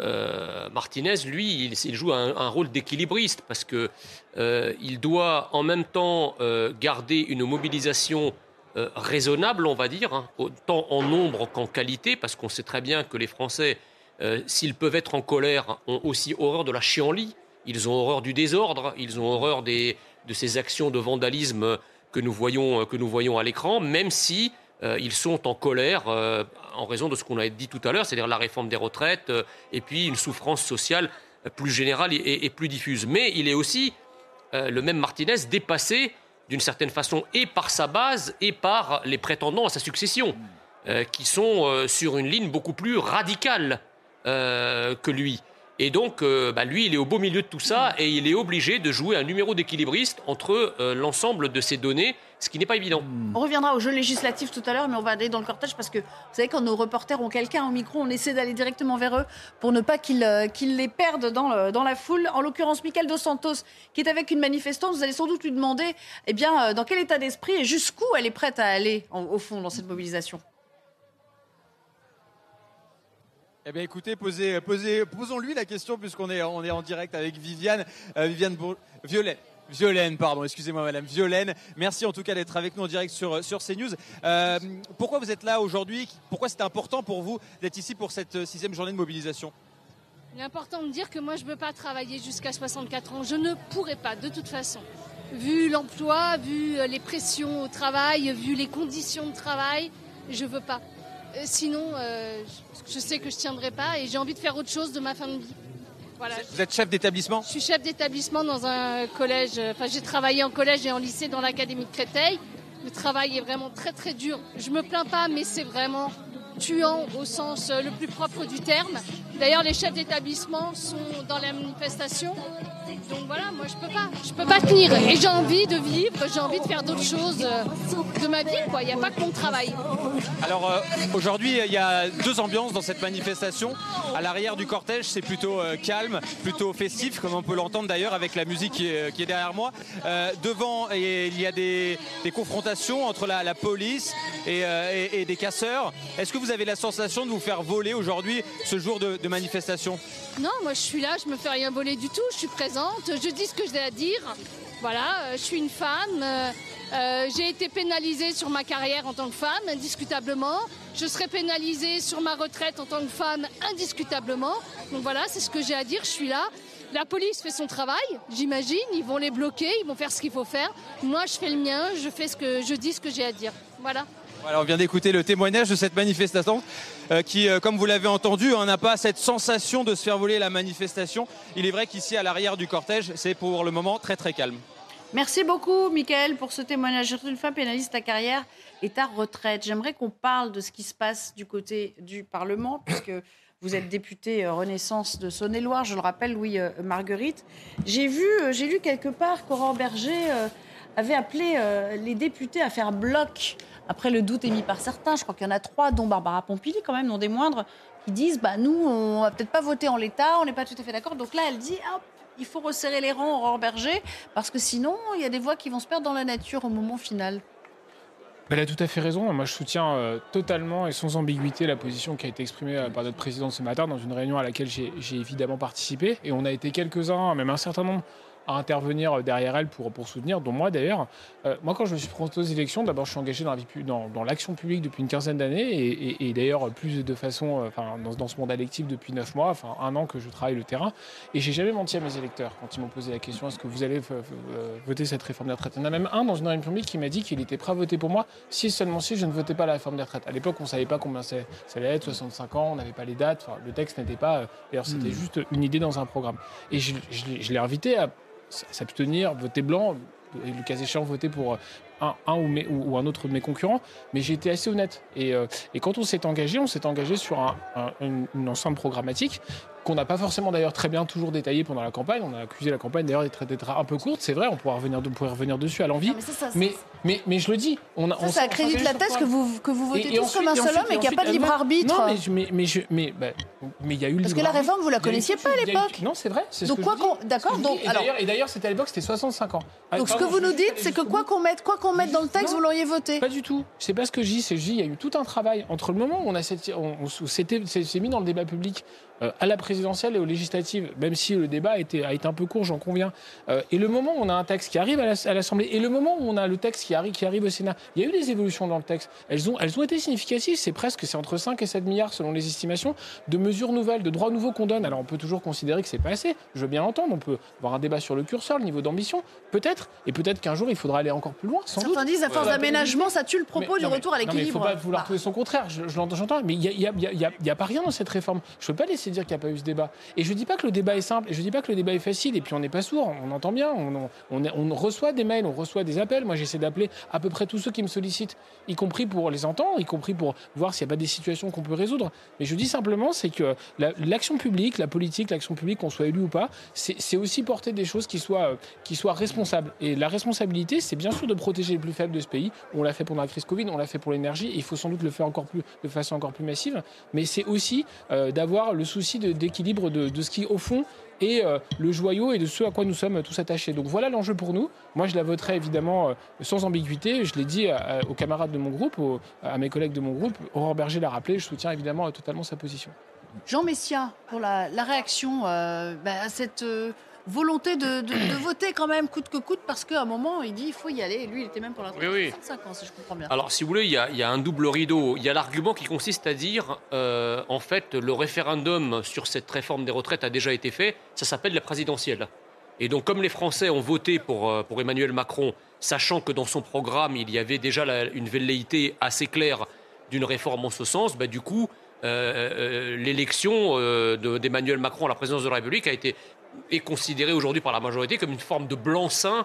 euh, Martinez, lui, il, joue un, rôle d'équilibriste parce que il doit en même temps garder une mobilisation raisonnable, on va dire, hein, tant en nombre qu'en qualité, parce qu'on sait très bien que les Français, s'ils peuvent être en colère, ont aussi horreur de la chienlit. Ils ont horreur du désordre, ils ont horreur des, de ces actions de vandalisme que nous voyons, voyons à l'écran, même si euh, ils sont en colère euh, en raison de ce qu'on a dit tout à l'heure, c'est-à-dire la réforme des retraites euh, et puis une souffrance sociale plus générale et, plus diffuse. Mais il est aussi, le même Martinez, dépassé d'une certaine façon et par sa base et par les prétendants à sa succession, qui sont sur une ligne beaucoup plus radicale que lui. Et donc, euh, bah, lui, il est au beau milieu de tout ça et il est obligé de jouer un numéro d'équilibriste entre euh, l'ensemble de ces données, ce qui n'est pas évident. On reviendra au jeu législatif tout à l'heure, mais on va aller dans le cortège parce que vous savez, quand nos reporters ont quelqu'un au micro, on essaie d'aller directement vers eux pour ne pas qu'ils euh, les perdent dans, dans, la foule. En l'occurrence, Michael Dos Santos, qui est avec une manifestante, vous allez sans doute lui demander eh bien, dans quel état d'esprit et jusqu'où elle est prête à aller, au fond, dans cette mobilisation? Eh bien, écoutez, posez, posons-lui la question puisqu'on est, on est en direct avec Viviane, euh, Viviane Violaine. Violaine, pardon, excusez-moi madame, Violaine. Merci en tout cas d'être avec nous en direct sur, sur CNews. Euh, pourquoi vous êtes là aujourd'hui? Pourquoi c'est important pour vous d'être ici pour cette sixième journée de mobilisation? Il est important de dire que moi je ne veux pas travailler jusqu'à 64 ans. Je ne pourrais pas, de toute façon. Vu l'emploi, vu les pressions au travail, vu les conditions de travail, je ne veux pas. Euh, sinon, euh, je sais que je ne tiendrai pas et j'ai envie de faire autre chose de ma fin de vie. Voilà. Vous êtes chef d'établissement? Je suis chef d'établissement dans un collège. Enfin, j'ai travaillé en collège et en lycée dans l'académie de Créteil. Le travail est vraiment très très dur. Je me plains pas, mais c'est vraiment tuant au sens le plus propre du terme. D'ailleurs, les chefs d'établissement sont dans la manifestation donc voilà, moi je peux pas, je peux pas tenir. Et j'ai envie de vivre, j'ai envie de faire d'autres choses euh, de ma vie, quoi. Il n'y a pas que mon travail. Alors euh, aujourd'hui, il y a deux ambiances dans cette manifestation. À l'arrière du cortège, c'est plutôt euh, calme, plutôt festif, comme on peut l'entendre d'ailleurs avec la musique qui est, derrière moi. devant, il y a des, confrontations entre la, police et, des casseurs. Est-ce que vous avez la sensation de vous faire voler aujourd'hui ce jour de manifestation? Non, moi je suis là, je me fais rien voler du tout, je suis présente, je dis ce que j'ai à dire. Voilà, euh, je suis une femme. Euh, euh, j'ai été pénalisée sur ma carrière en tant que femme, indiscutablement. Je serai pénalisée sur ma retraite en tant que femme, indiscutablement. Donc voilà, c'est ce que j'ai à dire, je suis là. La police fait son travail, j'imagine. Ils vont les bloquer, ils vont faire ce qu'il faut faire. Moi, je fais le mien, je fais ce que je dis ce que j'ai à dire. Voilà on vient d'écouter le témoignage de cette manifestation qui, euh, comme vous l'avez entendu, hein, n'a pas cette sensation de se faire voler la manifestation. Il est vrai qu'ici, à l'arrière du cortège, c'est pour le moment très très calme. Merci beaucoup, Michael, pour ce témoignage. Une femme pénaliste ta carrière et ta retraite. J'aimerais qu'on parle de ce qui se passe du côté du Parlement, puisque vous êtes député euh, Renaissance de Saône-et-Loire, je le rappelle, Louis Marguerite. J'ai vu, j'ai lu quelque part qu'Aurore Berger avait appelé les députés à faire bloc après, le doute est mis par certains. Je crois qu'il y en a trois, dont Barbara Pompili, quand même, non des moindres, qui disent bah, nous, on va peut-être pas voter en l'état, on n'est pas tout à fait d'accord. Donc là, elle dit hop, il faut resserrer les rangs, Aurore Berger, parce que sinon, il y a des voix qui vont se perdre dans la nature au moment final. Elle a tout à fait raison. Moi, je soutiens euh, totalement et sans ambiguïté la position qui a été exprimée euh, par notre président ce matin dans une réunion à laquelle j'ai j'ai évidemment participé. Et on a été quelques-uns, même un certain nombre, à intervenir derrière elle pour, pour soutenir, dont moi d'ailleurs. Euh, moi, quand je me suis présenté aux élections, d'abord, je suis engagé dans l'action publique depuis une quinzaine d'années et, et- et d'ailleurs plus de façon, euh, enfin, dans, dans ce monde électif depuis neuf mois, enfin un an que je travaille le terrain. Et j'ai jamais menti à mes électeurs quand ils m'ont posé la question est-ce que vous allez euh, voter cette réforme des retraites? Il y en a même un dans une réunion publique qui m'a dit qu'il était prêt à voter pour moi si seulement si je ne votais pas la réforme des retraites. À l'époque, on ne savait pas combien ça allait être, 65 ans, on n'avait pas les dates, le texte n'était pas. euh, D'ailleurs, c'était Hmm. juste une idée dans un programme. Et je, je l'ai- je l'ai invité à s'abstenir, voter blanc, et le cas échéant, voter pour un, un ou, ou- un autre de mes concurrents. Mais j'ai été assez honnête. Et, euh, quand on s'est engagé, on s'est engagé sur un, un- une, une ensemble programmatique qu'on n'a pas forcément d'ailleurs très bien toujours détaillé pendant la campagne. On a accusé la campagne d'ailleurs d'être un peu courte, c'est vrai, on pourra revenir, on pourrait revenir dessus à l'envie. mais mais, mais, mais je le dis, on a, Ça, on ça s'est accrédite la thèse que vous, que vous votez Et- et tous ensuite- comme un seul homme et qu'il n'y a pas de elle libre arbitre. Non, mais mais, mais, je- mais, bah, mais il y a eu le Parce que la réforme, vous la Il y a eu connaissiez pas à l'époque. Non, c'est vrai. Donc quoi qu'on- d'accord, donc. Et alors- d'ailleurs- Et d'ailleurs, c'était à l'époque, c'était 65 ans. Ah, Donc ce que vous nous dites, c'est que quoi qu'on mette, quoi qu'on mette dans le texte, vous l'auriez voté. Pas du tout. C'est pas ce que je dis. C'est il y a eu tout un travail entre le moment où on c'est mis dans le débat public euh, à la présidentielle et aux législatives, même si le débat a été, a été un peu court, j'en conviens. Euh, et le moment où on a un texte qui arrive à la- à l'Assemblée et le moment où on a le texte qui arrive, qui arrive au Sénat, il y a eu des évolutions dans le texte. Elles ont, elles ont été significatives. C'est presque, c'est entre 5 et 7 milliards selon les estimations de mesures nouvelles, de droits nouveaux qu'on donne. Alors on peut toujours considérer que c'est pas assez. Je veux bien l'entendre. On peut avoir un débat sur le curseur, le niveau d'ambition, peut-être. Et peut-être qu'un jour il faudra aller encore plus loin. Sans doute. Certains disent à force Ouais. d'aménagement, ça tue le propos Mais- du non, mais- retour à mais Il ne l'équilibre. faut pas vouloir Bah, trouver son contraire, je, je l'entends, j'entends, mais il n'y a pas rien dans cette réforme. Je ne peux pas laisser dire qu'il n'y a pas eu ce débat. Et je ne dis pas que le débat est simple, et je ne dis pas que le débat est facile, et puis on n'est pas sourd, on entend bien, on, on- reçoit des mails, on reçoit des appels. Moi, j'essaie d'appeler à peu près tous ceux qui me sollicitent, y compris pour les entendre, y compris pour voir s'il n'y a pas des situations qu'on peut résoudre. Mais je dis simplement, c'est que la- l'action publique, la politique, l'action publique, qu'on soit élu ou pas, c'est aussi porter des choses qui soient, euh, qui soient responsables. Et la responsabilité, c'est bien sûr de protéger les plus faibles de ce pays. On l'a fait pendant la crise Covid, on l'a fait pour l'énergie, il faut sans doute le faire encore plus, de façon encore plus massive. Mais c'est aussi euh, d'avoir le souci de- d'équilibre de, de ce qui, au fond, est euh, le joyau et de ce à quoi nous sommes tous attachés. Donc voilà l'enjeu pour nous. Moi, je la voterai évidemment euh, sans ambiguïté. Je l'ai dit à- aux camarades de mon groupe, à mes collègues de mon groupe. Aurore Berger l'a rappelé, je soutiens évidemment euh, totalement sa position. Jean Messia, pour la, réaction euh, bah, à cette euh, volonté de, de- de voter quand même coûte que coûte, parce qu'à un moment, il dit il faut y aller. Lui, il était même pour la Oui, oui. 65 ans, si je comprends bien. Alors, si vous voulez, il y, a, il y a un double rideau. Il y a l'argument qui consiste à dire, euh, en fait, le référendum sur cette réforme des retraites a déjà été fait. Ça s'appelle la présidentielle. Et donc, comme les Français ont voté pour, euh, pour Emmanuel Macron, sachant que dans son programme, il y avait déjà la- une velléité assez claire d'une réforme en ce sens, bah, du coup, euh, euh, l'élection euh, de- d'Emmanuel Macron à la présidence de la République a été est considérée aujourd'hui par la majorité comme une forme de blanc-seing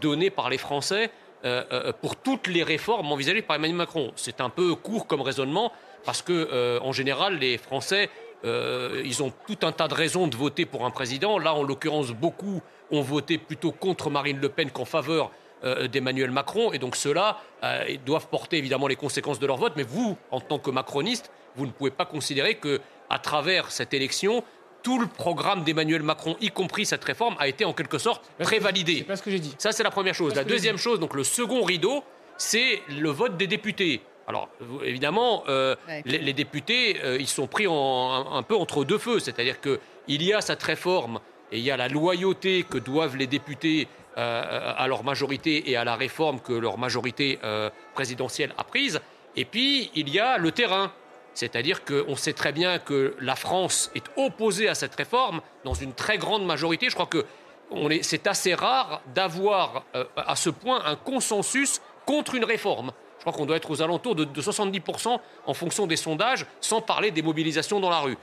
donné par les Français euh, euh, pour toutes les réformes envisagées par Emmanuel Macron. C'est un peu court comme raisonnement parce que, euh, en général, les Français, ils ont tout un tas de raisons de voter pour un président. Là, en l'occurrence, beaucoup ont voté plutôt contre Marine Le Pen qu'en faveur d'Emmanuel Macron. Et donc ceux-là doivent porter évidemment les conséquences de leur vote. Mais vous, en tant que macroniste, vous ne pouvez pas considérer que, à travers cette élection, tout le programme d'Emmanuel Macron, y compris cette réforme, a été en quelque sorte prévalidé. C'est pas ce que j'ai dit. Ça, c'est la première chose. La deuxième chose, donc le second rideau, c'est le vote des députés. Alors, évidemment, euh, Ouais. les, les députés, euh, ils sont pris en- un, un peu entre deux feux. C'est-à-dire qu'il y a cette réforme et il y a la loyauté que doivent les députés euh, à leur majorité et à la réforme que leur majorité euh, présidentielle a prise. Et puis, il y a le terrain. C'est-à-dire qu'on sait très bien que la France est opposée à cette réforme dans une très grande majorité. Je crois que c'est assez rare d'avoir euh, à ce point un consensus contre une réforme. Je crois qu'on doit être aux alentours de, de 70% en fonction des sondages, sans parler des mobilisations dans la rue.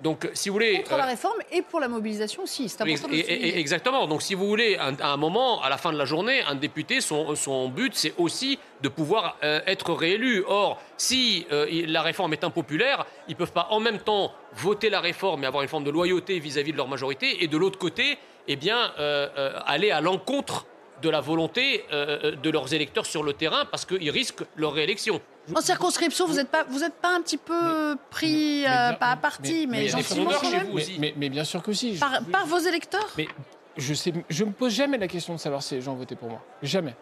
Donc, si vous voulez... Contre la euh, réforme et pour la mobilisation aussi. C'est important de le. Exactement. Donc, si vous voulez, à un moment, à la fin de la journée, un député, son, son but, c'est aussi de pouvoir euh, être réélu. Or, si euh, la réforme est impopulaire, ils ne peuvent pas en même temps voter la réforme et avoir une forme de loyauté vis-à-vis de leur majorité, et de l'autre côté, eh bien, euh, euh, aller à l'encontre de la volonté euh, de leurs électeurs sur le terrain parce qu'ils risquent leur réélection. En circonscription, vous n'êtes pas, vous êtes pas un petit peu pris, mais euh, bien- pas à partie, mais, mais- gentiment mais- quand même, vous Mais, aussi. mais- mais bien sûr que si. Je- par, par vos électeurs? Mais je sais, je me pose jamais la question de savoir si les gens ont voté pour moi. Jamais.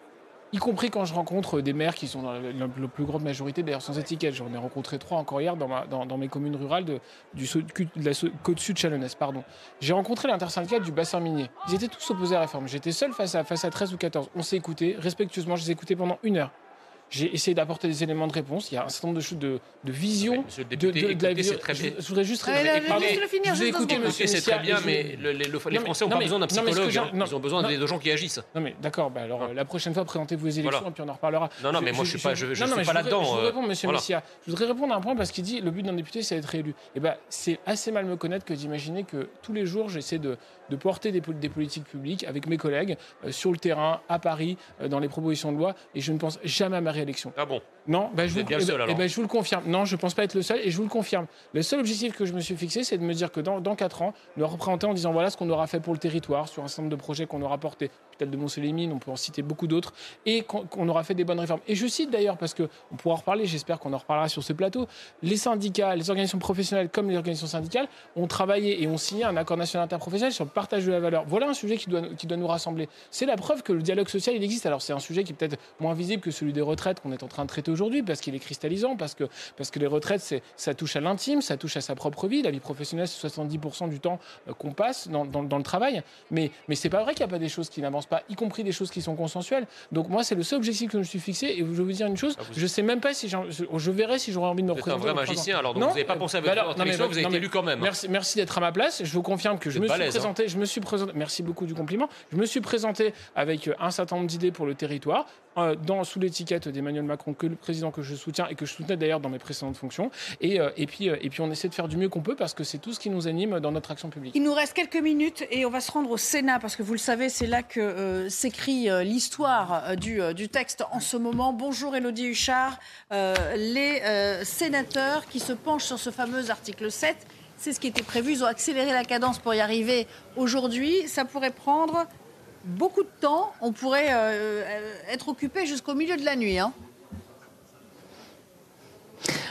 Y compris quand je rencontre des maires qui sont dans la, plus grande majorité, d'ailleurs sans étiquette. J'en ai rencontré trois encore hier dans, mes communes rurales de, du, la côte sud chalonnaise. pardon. J'ai rencontré l'intersyndicale du bassin minier. Ils étaient tous opposés à la réforme. J'étais seul face à, face à 13 ou 14. On s'est écouté respectueusement. Je les ai écoutés pendant une heure. J'ai essayé d'apporter des éléments de réponse. Il y a un certain nombre de choses de, de vision. Monsieur le de, député, de- de la vie- c'est très je, bien. je voudrais juste Ouais, là, pardon, laissez-le finir, je vous écouté, monsieur c'est Messia, très bien, je- mais le- les, les Non, mais- Français n'ont non, pas mais- besoin d'un psychologue. hein. non, Ils ont besoin non. de, de gens qui agissent. Non mais d'accord, bah alors la prochaine fois présentez-vous les élections Voilà. et puis on en reparlera. Non, non, mais moi, je suis pas- je- je non, non, suis pas voudrais- là-dedans, Je vous euh, réponds, Monsieur. Messia. Je voudrais répondre à un point parce qu'il dit le but d'un député c'est d'être élu. Et ben c'est assez mal me connaître que d'imaginer que tous les jours j'essaie de, de porter des, pol- des politiques publiques avec mes collègues euh, sur le terrain, à Paris, euh, dans les propositions de loi et je ne pense jamais à ma réélection. Ah bon? Non, bah, je, Vous vous, êtes bien le eh seul, eh alors. je vous le confirme. Non, je pense pas être le seul et je vous le confirme. Le seul objectif que je me suis fixé, c'est de me dire que dans, dans 4 ans, me représenter en disant voilà ce qu'on aura fait pour le territoire, sur un certain nombre de projets qu'on aura portés, peut-être de Mont-Soleil-Mines, on peut en citer beaucoup d'autres, et qu'on qu'on aura fait des bonnes réformes. Et je cite d'ailleurs, parce qu'on pourra en reparler, j'espère qu'on en reparlera sur ce plateau, les syndicats, les organisations professionnelles comme les organisations syndicales ont travaillé et ont signé un accord national interprofessionnel sur le partage de la valeur. Voilà un sujet qui doit, qui doit nous rassembler. C'est la preuve que le dialogue social, il existe. Alors c'est un sujet qui est peut-être moins visible que celui des retraites qu'on est en train de traiter aujourd'hui, parce qu'il est cristallisant, parce que, parce que les retraites, ça touche à l'intime, ça touche à sa propre vie. La vie professionnelle, c'est 70% du temps euh, qu'on passe dans, dans- dans le travail. Mais, mais c'est pas vrai qu'il n'y a pas des choses qui n'avancent pas, y compris des choses qui sont consensuelles. Donc moi, c'est le seul objectif que je me suis fixé. Et je vais vous dire une chose, je sais même pas si je, verrai si j'aurai envie de me Vous êtes un représenter. vrai magicien, alors, donc Non, vous n'avez pas pensé à bah votre votre non, mais- vous avez non, été élu quand même. Merci, merci d'être à ma place. Je vous confirme que je Vous me suis hein. présenté. Je me suis présenté. Merci beaucoup du compliment. Je me suis présenté avec euh, un certain nombre d'idées pour le territoire, euh, dans, sous l'étiquette d'Emmanuel Macron, que le président que je soutiens et que je soutenais d'ailleurs dans mes précédentes fonctions. Et, euh, et, puis, euh, et puis on essaie de faire du mieux qu'on peut parce que c'est tout ce qui nous anime dans notre action publique. Il nous reste quelques minutes et on va se rendre au Sénat parce que vous le savez, c'est là que s'écrit l'histoire du, du texte en ce moment. Bonjour Elodie Huchard. Les sénateurs qui se penchent sur ce fameux article 7, c'est ce qui était prévu. Ils ont accéléré la cadence pour y arriver aujourd'hui. Ça pourrait prendre beaucoup de temps. On pourrait euh, euh, être occupé jusqu'au milieu de la nuit. hein.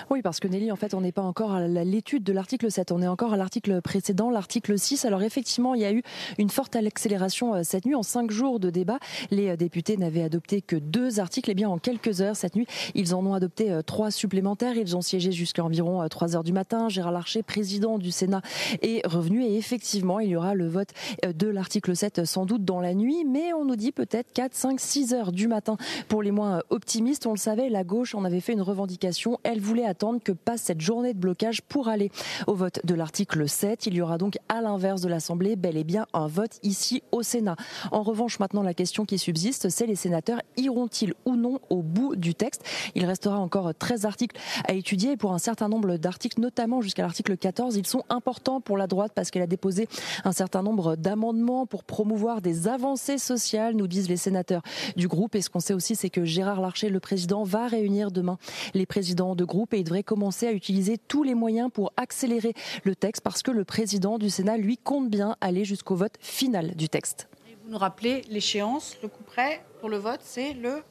Oui, parce que Nelly, en fait, on n'est pas encore à l'étude de l'article 7, on est encore à l'article précédent, l'article 6. Alors effectivement, il y a eu une forte accélération euh, cette nuit. En cinq jours de débat, les euh, députés n'avaient adopté que deux articles. Et bien, en quelques heures cette nuit, ils en ont adopté euh, trois supplémentaires. Ils ont siégé jusqu'à environ euh, 3 heures du matin. Gérard Larcher, président du Sénat, est revenu. Et effectivement, il y aura le vote de l'article 7 euh, sans doute dans la nuit. Mais on nous dit peut-être 4, 5, 6 heures du matin pour les moins optimistes. On le savait, la gauche en avait fait une revendication. Elle voulait attendre que passe cette journée de blocage pour aller au vote de l'article 7. Il y aura donc à l'inverse de l'Assemblée bel et bien un vote ici au Sénat. En revanche, maintenant la question qui subsiste, c'est les sénateurs iront-ils ou non au bout du texte? Il restera encore 13 articles à étudier et pour un certain nombre d'articles, notamment jusqu'à l'article 14, ils sont importants pour la droite parce qu'elle a déposé un certain nombre d'amendements pour promouvoir des avancées sociales, nous disent les sénateurs du groupe. Et ce qu'on sait aussi, c'est que Gérard Larcher, le président, va réunir demain les présidents de groupe et il devrait commencer à utiliser tous les moyens pour accélérer le texte parce que le président du Sénat, lui, compte bien aller jusqu'au vote final du texte. Vous nous rappelez l'échéance, le coup près pour le vote, c'est le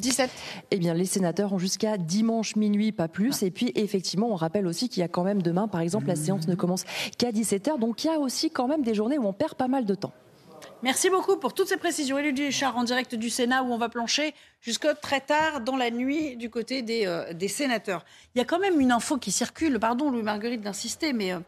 17. Eh bien, les sénateurs ont jusqu'à dimanche minuit, pas plus. Et puis, effectivement, on rappelle aussi qu'il y a quand même demain, par exemple, la séance ne commence qu'à 17h. Donc, il y a aussi quand même des journées où on perd pas mal de temps. Merci beaucoup pour toutes ces précisions. Élodie Huchard en direct du Sénat où on va plancher jusque très tard dans la nuit du côté des, euh, des sénateurs. Il y a quand même une info qui circule, pardon Louis-Marguerite d'insister, mais euh,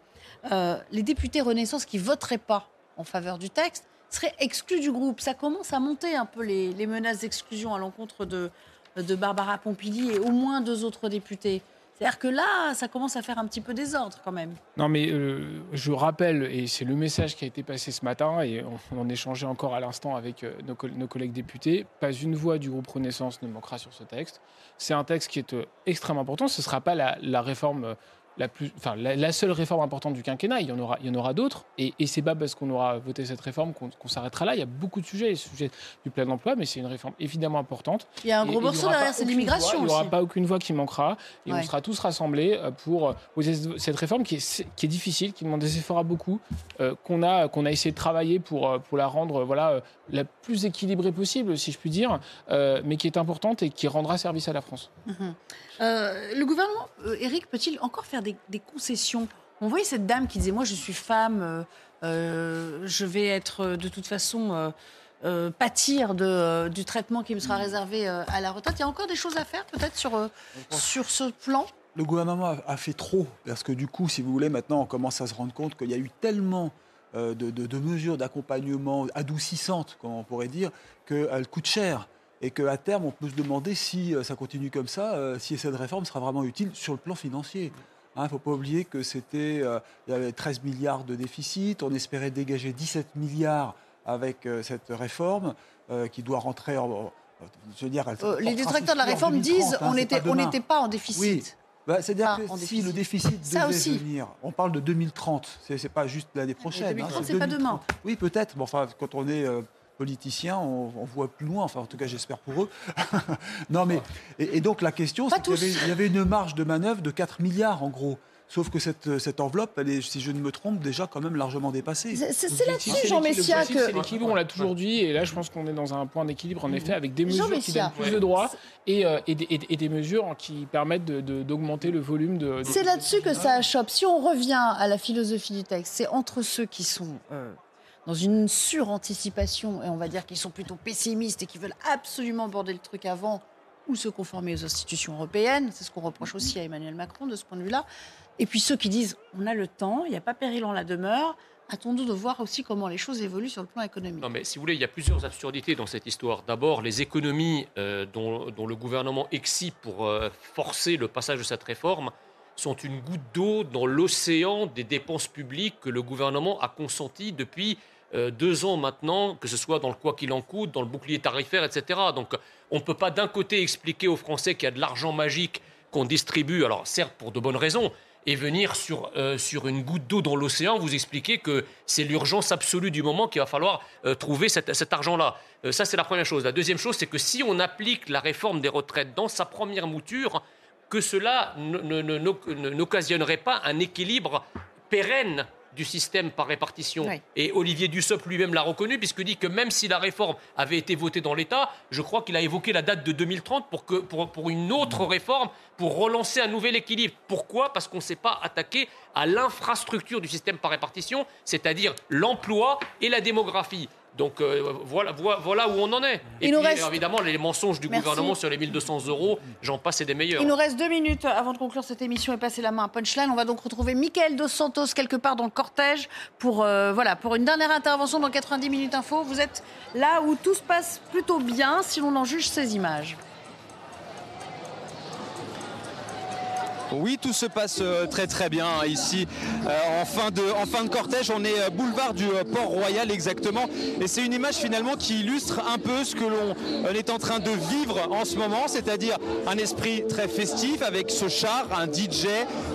euh, les députés Renaissance qui voteraient pas en faveur du texte seraient exclus du groupe. Ça commence à monter un peu les, les menaces d'exclusion à l'encontre de, de Barbara Pompili et au moins deux autres députés. C'est-à-dire que là, ça commence à faire un petit peu désordre quand même. Non, mais euh, je rappelle, et c'est le message qui a été passé ce matin, et on, en échangeait encore à l'instant avec euh, nos, coll- nos collègues députés, pas une voix du groupe Renaissance ne manquera sur ce texte. C'est un texte qui est euh, extrêmement important. Ce ne sera pas la réforme. La, plus, enfin, la, la seule réforme importante du quinquennat, il y en aura, il y en aura d'autres. Et, et c'est pas parce qu'on aura voté cette réforme qu'on s'arrêtera là. Il y a beaucoup de sujets, le sujet du plein emploi, mais c'est une réforme évidemment importante. Il y a un gros morceau derrière, c'est l'immigration Il n'y aura pas aucune voix qui manquera. Et on sera tous rassemblés euh, pour euh, cette réforme qui est, qui est difficile, qui demande des efforts à beaucoup, euh, qu'on a, qu'on a essayé de travailler pour, pour la rendre voilà, la plus équilibrée possible, si je puis dire, euh, mais qui est importante et qui rendra service à la France. Mhm. Euh, le gouvernement, Eric, peut-il encore faire des, des concessions On voyait cette dame qui disait Moi, je suis femme, euh, euh, je vais être euh, de toute façon. euh, pâtir de, euh, du traitement qui me sera réservé euh, à la retraite. Il y a encore des choses à faire peut-être sur, sur ce plan? Le gouvernement a, a fait trop, parce que du coup, si vous voulez, maintenant, on commence à se rendre compte qu'il y a eu tellement de, de- de mesures d'accompagnement adoucissantes, comme on pourrait dire, qu'elles coûtent cher. Et qu'à terme, on peut se demander si ça continue comme ça, si cette réforme sera vraiment utile sur le plan financier. Il ne faut pas oublier que c'était, euh, il y avait 13 milliards de déficit, on espérait dégager 17 milliards avec euh, cette réforme euh, qui doit rentrer en... je veux dire, Les détracteurs de la réforme 2030, disent hein, on n'était pas en déficit. Oui. Bah, C'est-à-dire que si déficit. le déficit Ça devait aussi. venir, on parle de 2030, c'est pas juste l'année prochaine. 2030, hein, c'est pas 2030. demain. Oui, peut-être. Bon, enfin, quand on est euh, politicien, on, on voit plus loin. Enfin, en tout cas, j'espère pour eux. [laughs] non, mais et, et donc la question, c'est qu'il y, avait- il y avait une marge de manœuvre de 4 milliards en gros. Sauf que cette, cette enveloppe, elle est, si je ne me trompe, déjà quand même largement dépassée. C'est là-dessus, Jean Messia, principe, C'est que. l'équilibre, on l'a toujours dit, et là je pense qu'on est dans un point d'équilibre en effet avec des Jean mesures qui donnent plus de droits et, euh, et, des, et- et des mesures qui permettent de- de- d'augmenter le volume de. de- C'est là-dessus que ça achoppe. Si on revient à la philosophie du texte, c'est entre ceux qui sont euh, dans une suranticipation et on va dire qu'ils sont plutôt pessimistes et qui veulent absolument border le truc avant ou se conformer aux institutions européennes. C'est ce qu'on reproche aussi à Emmanuel Macron de ce point de vue-là. Et puis ceux qui disent on a le temps, il n'y a pas péril en la demeure. Attendons de voir aussi comment les choses évoluent sur le plan économique. Non, mais si vous voulez, il y a plusieurs absurdités dans cette histoire. D'abord, les économies euh, dont, le gouvernement excipe pour euh, forcer le passage de cette réforme sont une goutte d'eau dans l'océan des dépenses publiques que le gouvernement a consenti depuis euh, deux ans maintenant, que ce soit dans le quoi qu'il en coûte, dans le bouclier tarifaire, etc. Donc, on ne peut pas d'un côté expliquer aux Français qu'il y a de l'argent magique qu'on distribue, alors certes pour de bonnes raisons, et venir sur, euh, sur une goutte d'eau dans l'océan vous expliquer que c'est l'urgence absolue du moment qu'il va falloir euh, trouver cet, argent-là. Ça, c'est la première chose. La deuxième chose, c'est que si on applique la réforme des retraites dans sa première mouture, que cela ne- ne- ne- ne- n'occasionnerait pas un équilibre pérenne du système par répartition. Oui. Et Olivier Dussopt lui-même l'a reconnu, puisque dit que même si la réforme avait été votée dans l'État, je crois qu'il a évoqué la date de 2030 pour, que, pour, pour une autre réforme, pour relancer un nouvel équilibre. Pourquoi? Parce qu'on ne s'est pas attaqué à l'infrastructure du système par répartition, c'est-à-dire l'emploi et la démographie. Donc euh, voilà, voilà, où on en est. Et Il nous puis, reste- évidemment, les mensonges du Merci. gouvernement sur les 1200 euros, j'en passe et des meilleurs. Il nous reste deux minutes avant de conclure cette émission et passer la main à Punchline. On va donc retrouver Michael Dos Santos quelque part dans le cortège pour, euh, voilà, pour une dernière intervention dans 90 minutes info. Vous êtes là où tout se passe plutôt bien si l'on en juge ces images. Oui, tout se passe euh, très très bien hein, ici. Euh, en, fin de, cortège, on est euh, boulevard du Port-Royal exactement. Et c'est une image finalement qui illustre un peu ce que l'on est en train de vivre en ce moment, c'est-à-dire un esprit très festif avec ce char, un DJ,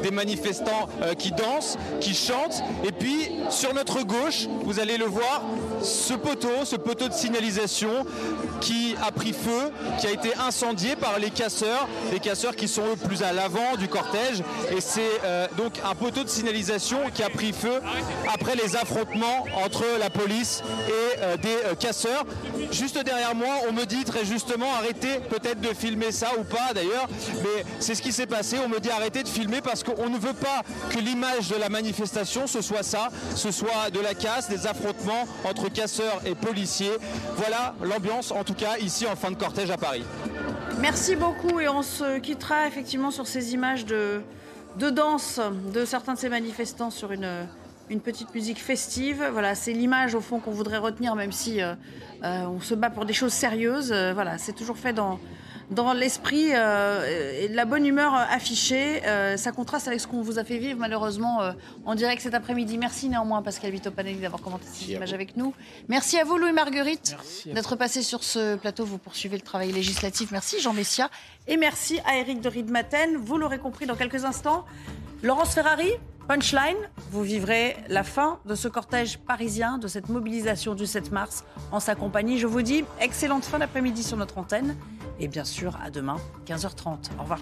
des manifestants qui dansent, qui chantent. Et puis sur notre gauche, vous allez le voir, ce poteau, ce poteau de signalisation qui a pris feu, qui a été incendié par les casseurs, les casseurs qui sont eux plus à l'avant du cortège. Et c'est euh, donc un poteau de signalisation qui a pris feu après les affrontements entre la police et euh, des euh, casseurs. Juste derrière moi, on me dit très justement arrêtez peut-être de filmer ça ou pas d'ailleurs, mais c'est ce qui s'est passé. On me dit arrêtez de filmer parce qu'on ne veut pas que l'image de la manifestation ce soit ça, ce soit de la casse, des affrontements entre casseurs et policiers. Voilà l'ambiance en tout cas ici en fin de cortège à Paris. Merci beaucoup et on se quittera effectivement sur ces images de, de danse de certains de ces manifestants sur une, une petite musique festive. Voilà, c'est l'image au fond qu'on voudrait retenir même si euh, euh, on se bat pour des choses sérieuses. Euh, voilà, c'est toujours fait dans, dans l'esprit euh, et de la bonne humeur euh, affichée. Euh, ça contraste avec ce qu'on vous a fait vivre malheureusement euh, en direct cet après-midi. Merci néanmoins Pascal Vito Panelli d'avoir commenté ces images avec nous. Merci à vous Louis Marguerite d'être passé sur ce plateau. Vous poursuivez le travail législatif. Merci Jean Messia et merci à Eric de Riedmaten. Vous l'aurez compris dans quelques instants. Laurence Ferrari, Punchline, vous vivrez la fin de ce cortège parisien, de cette mobilisation du 7 mars en sa compagnie. Je vous dis excellente fin d'après-midi sur notre antenne et bien sûr à demain 15h30. Au revoir.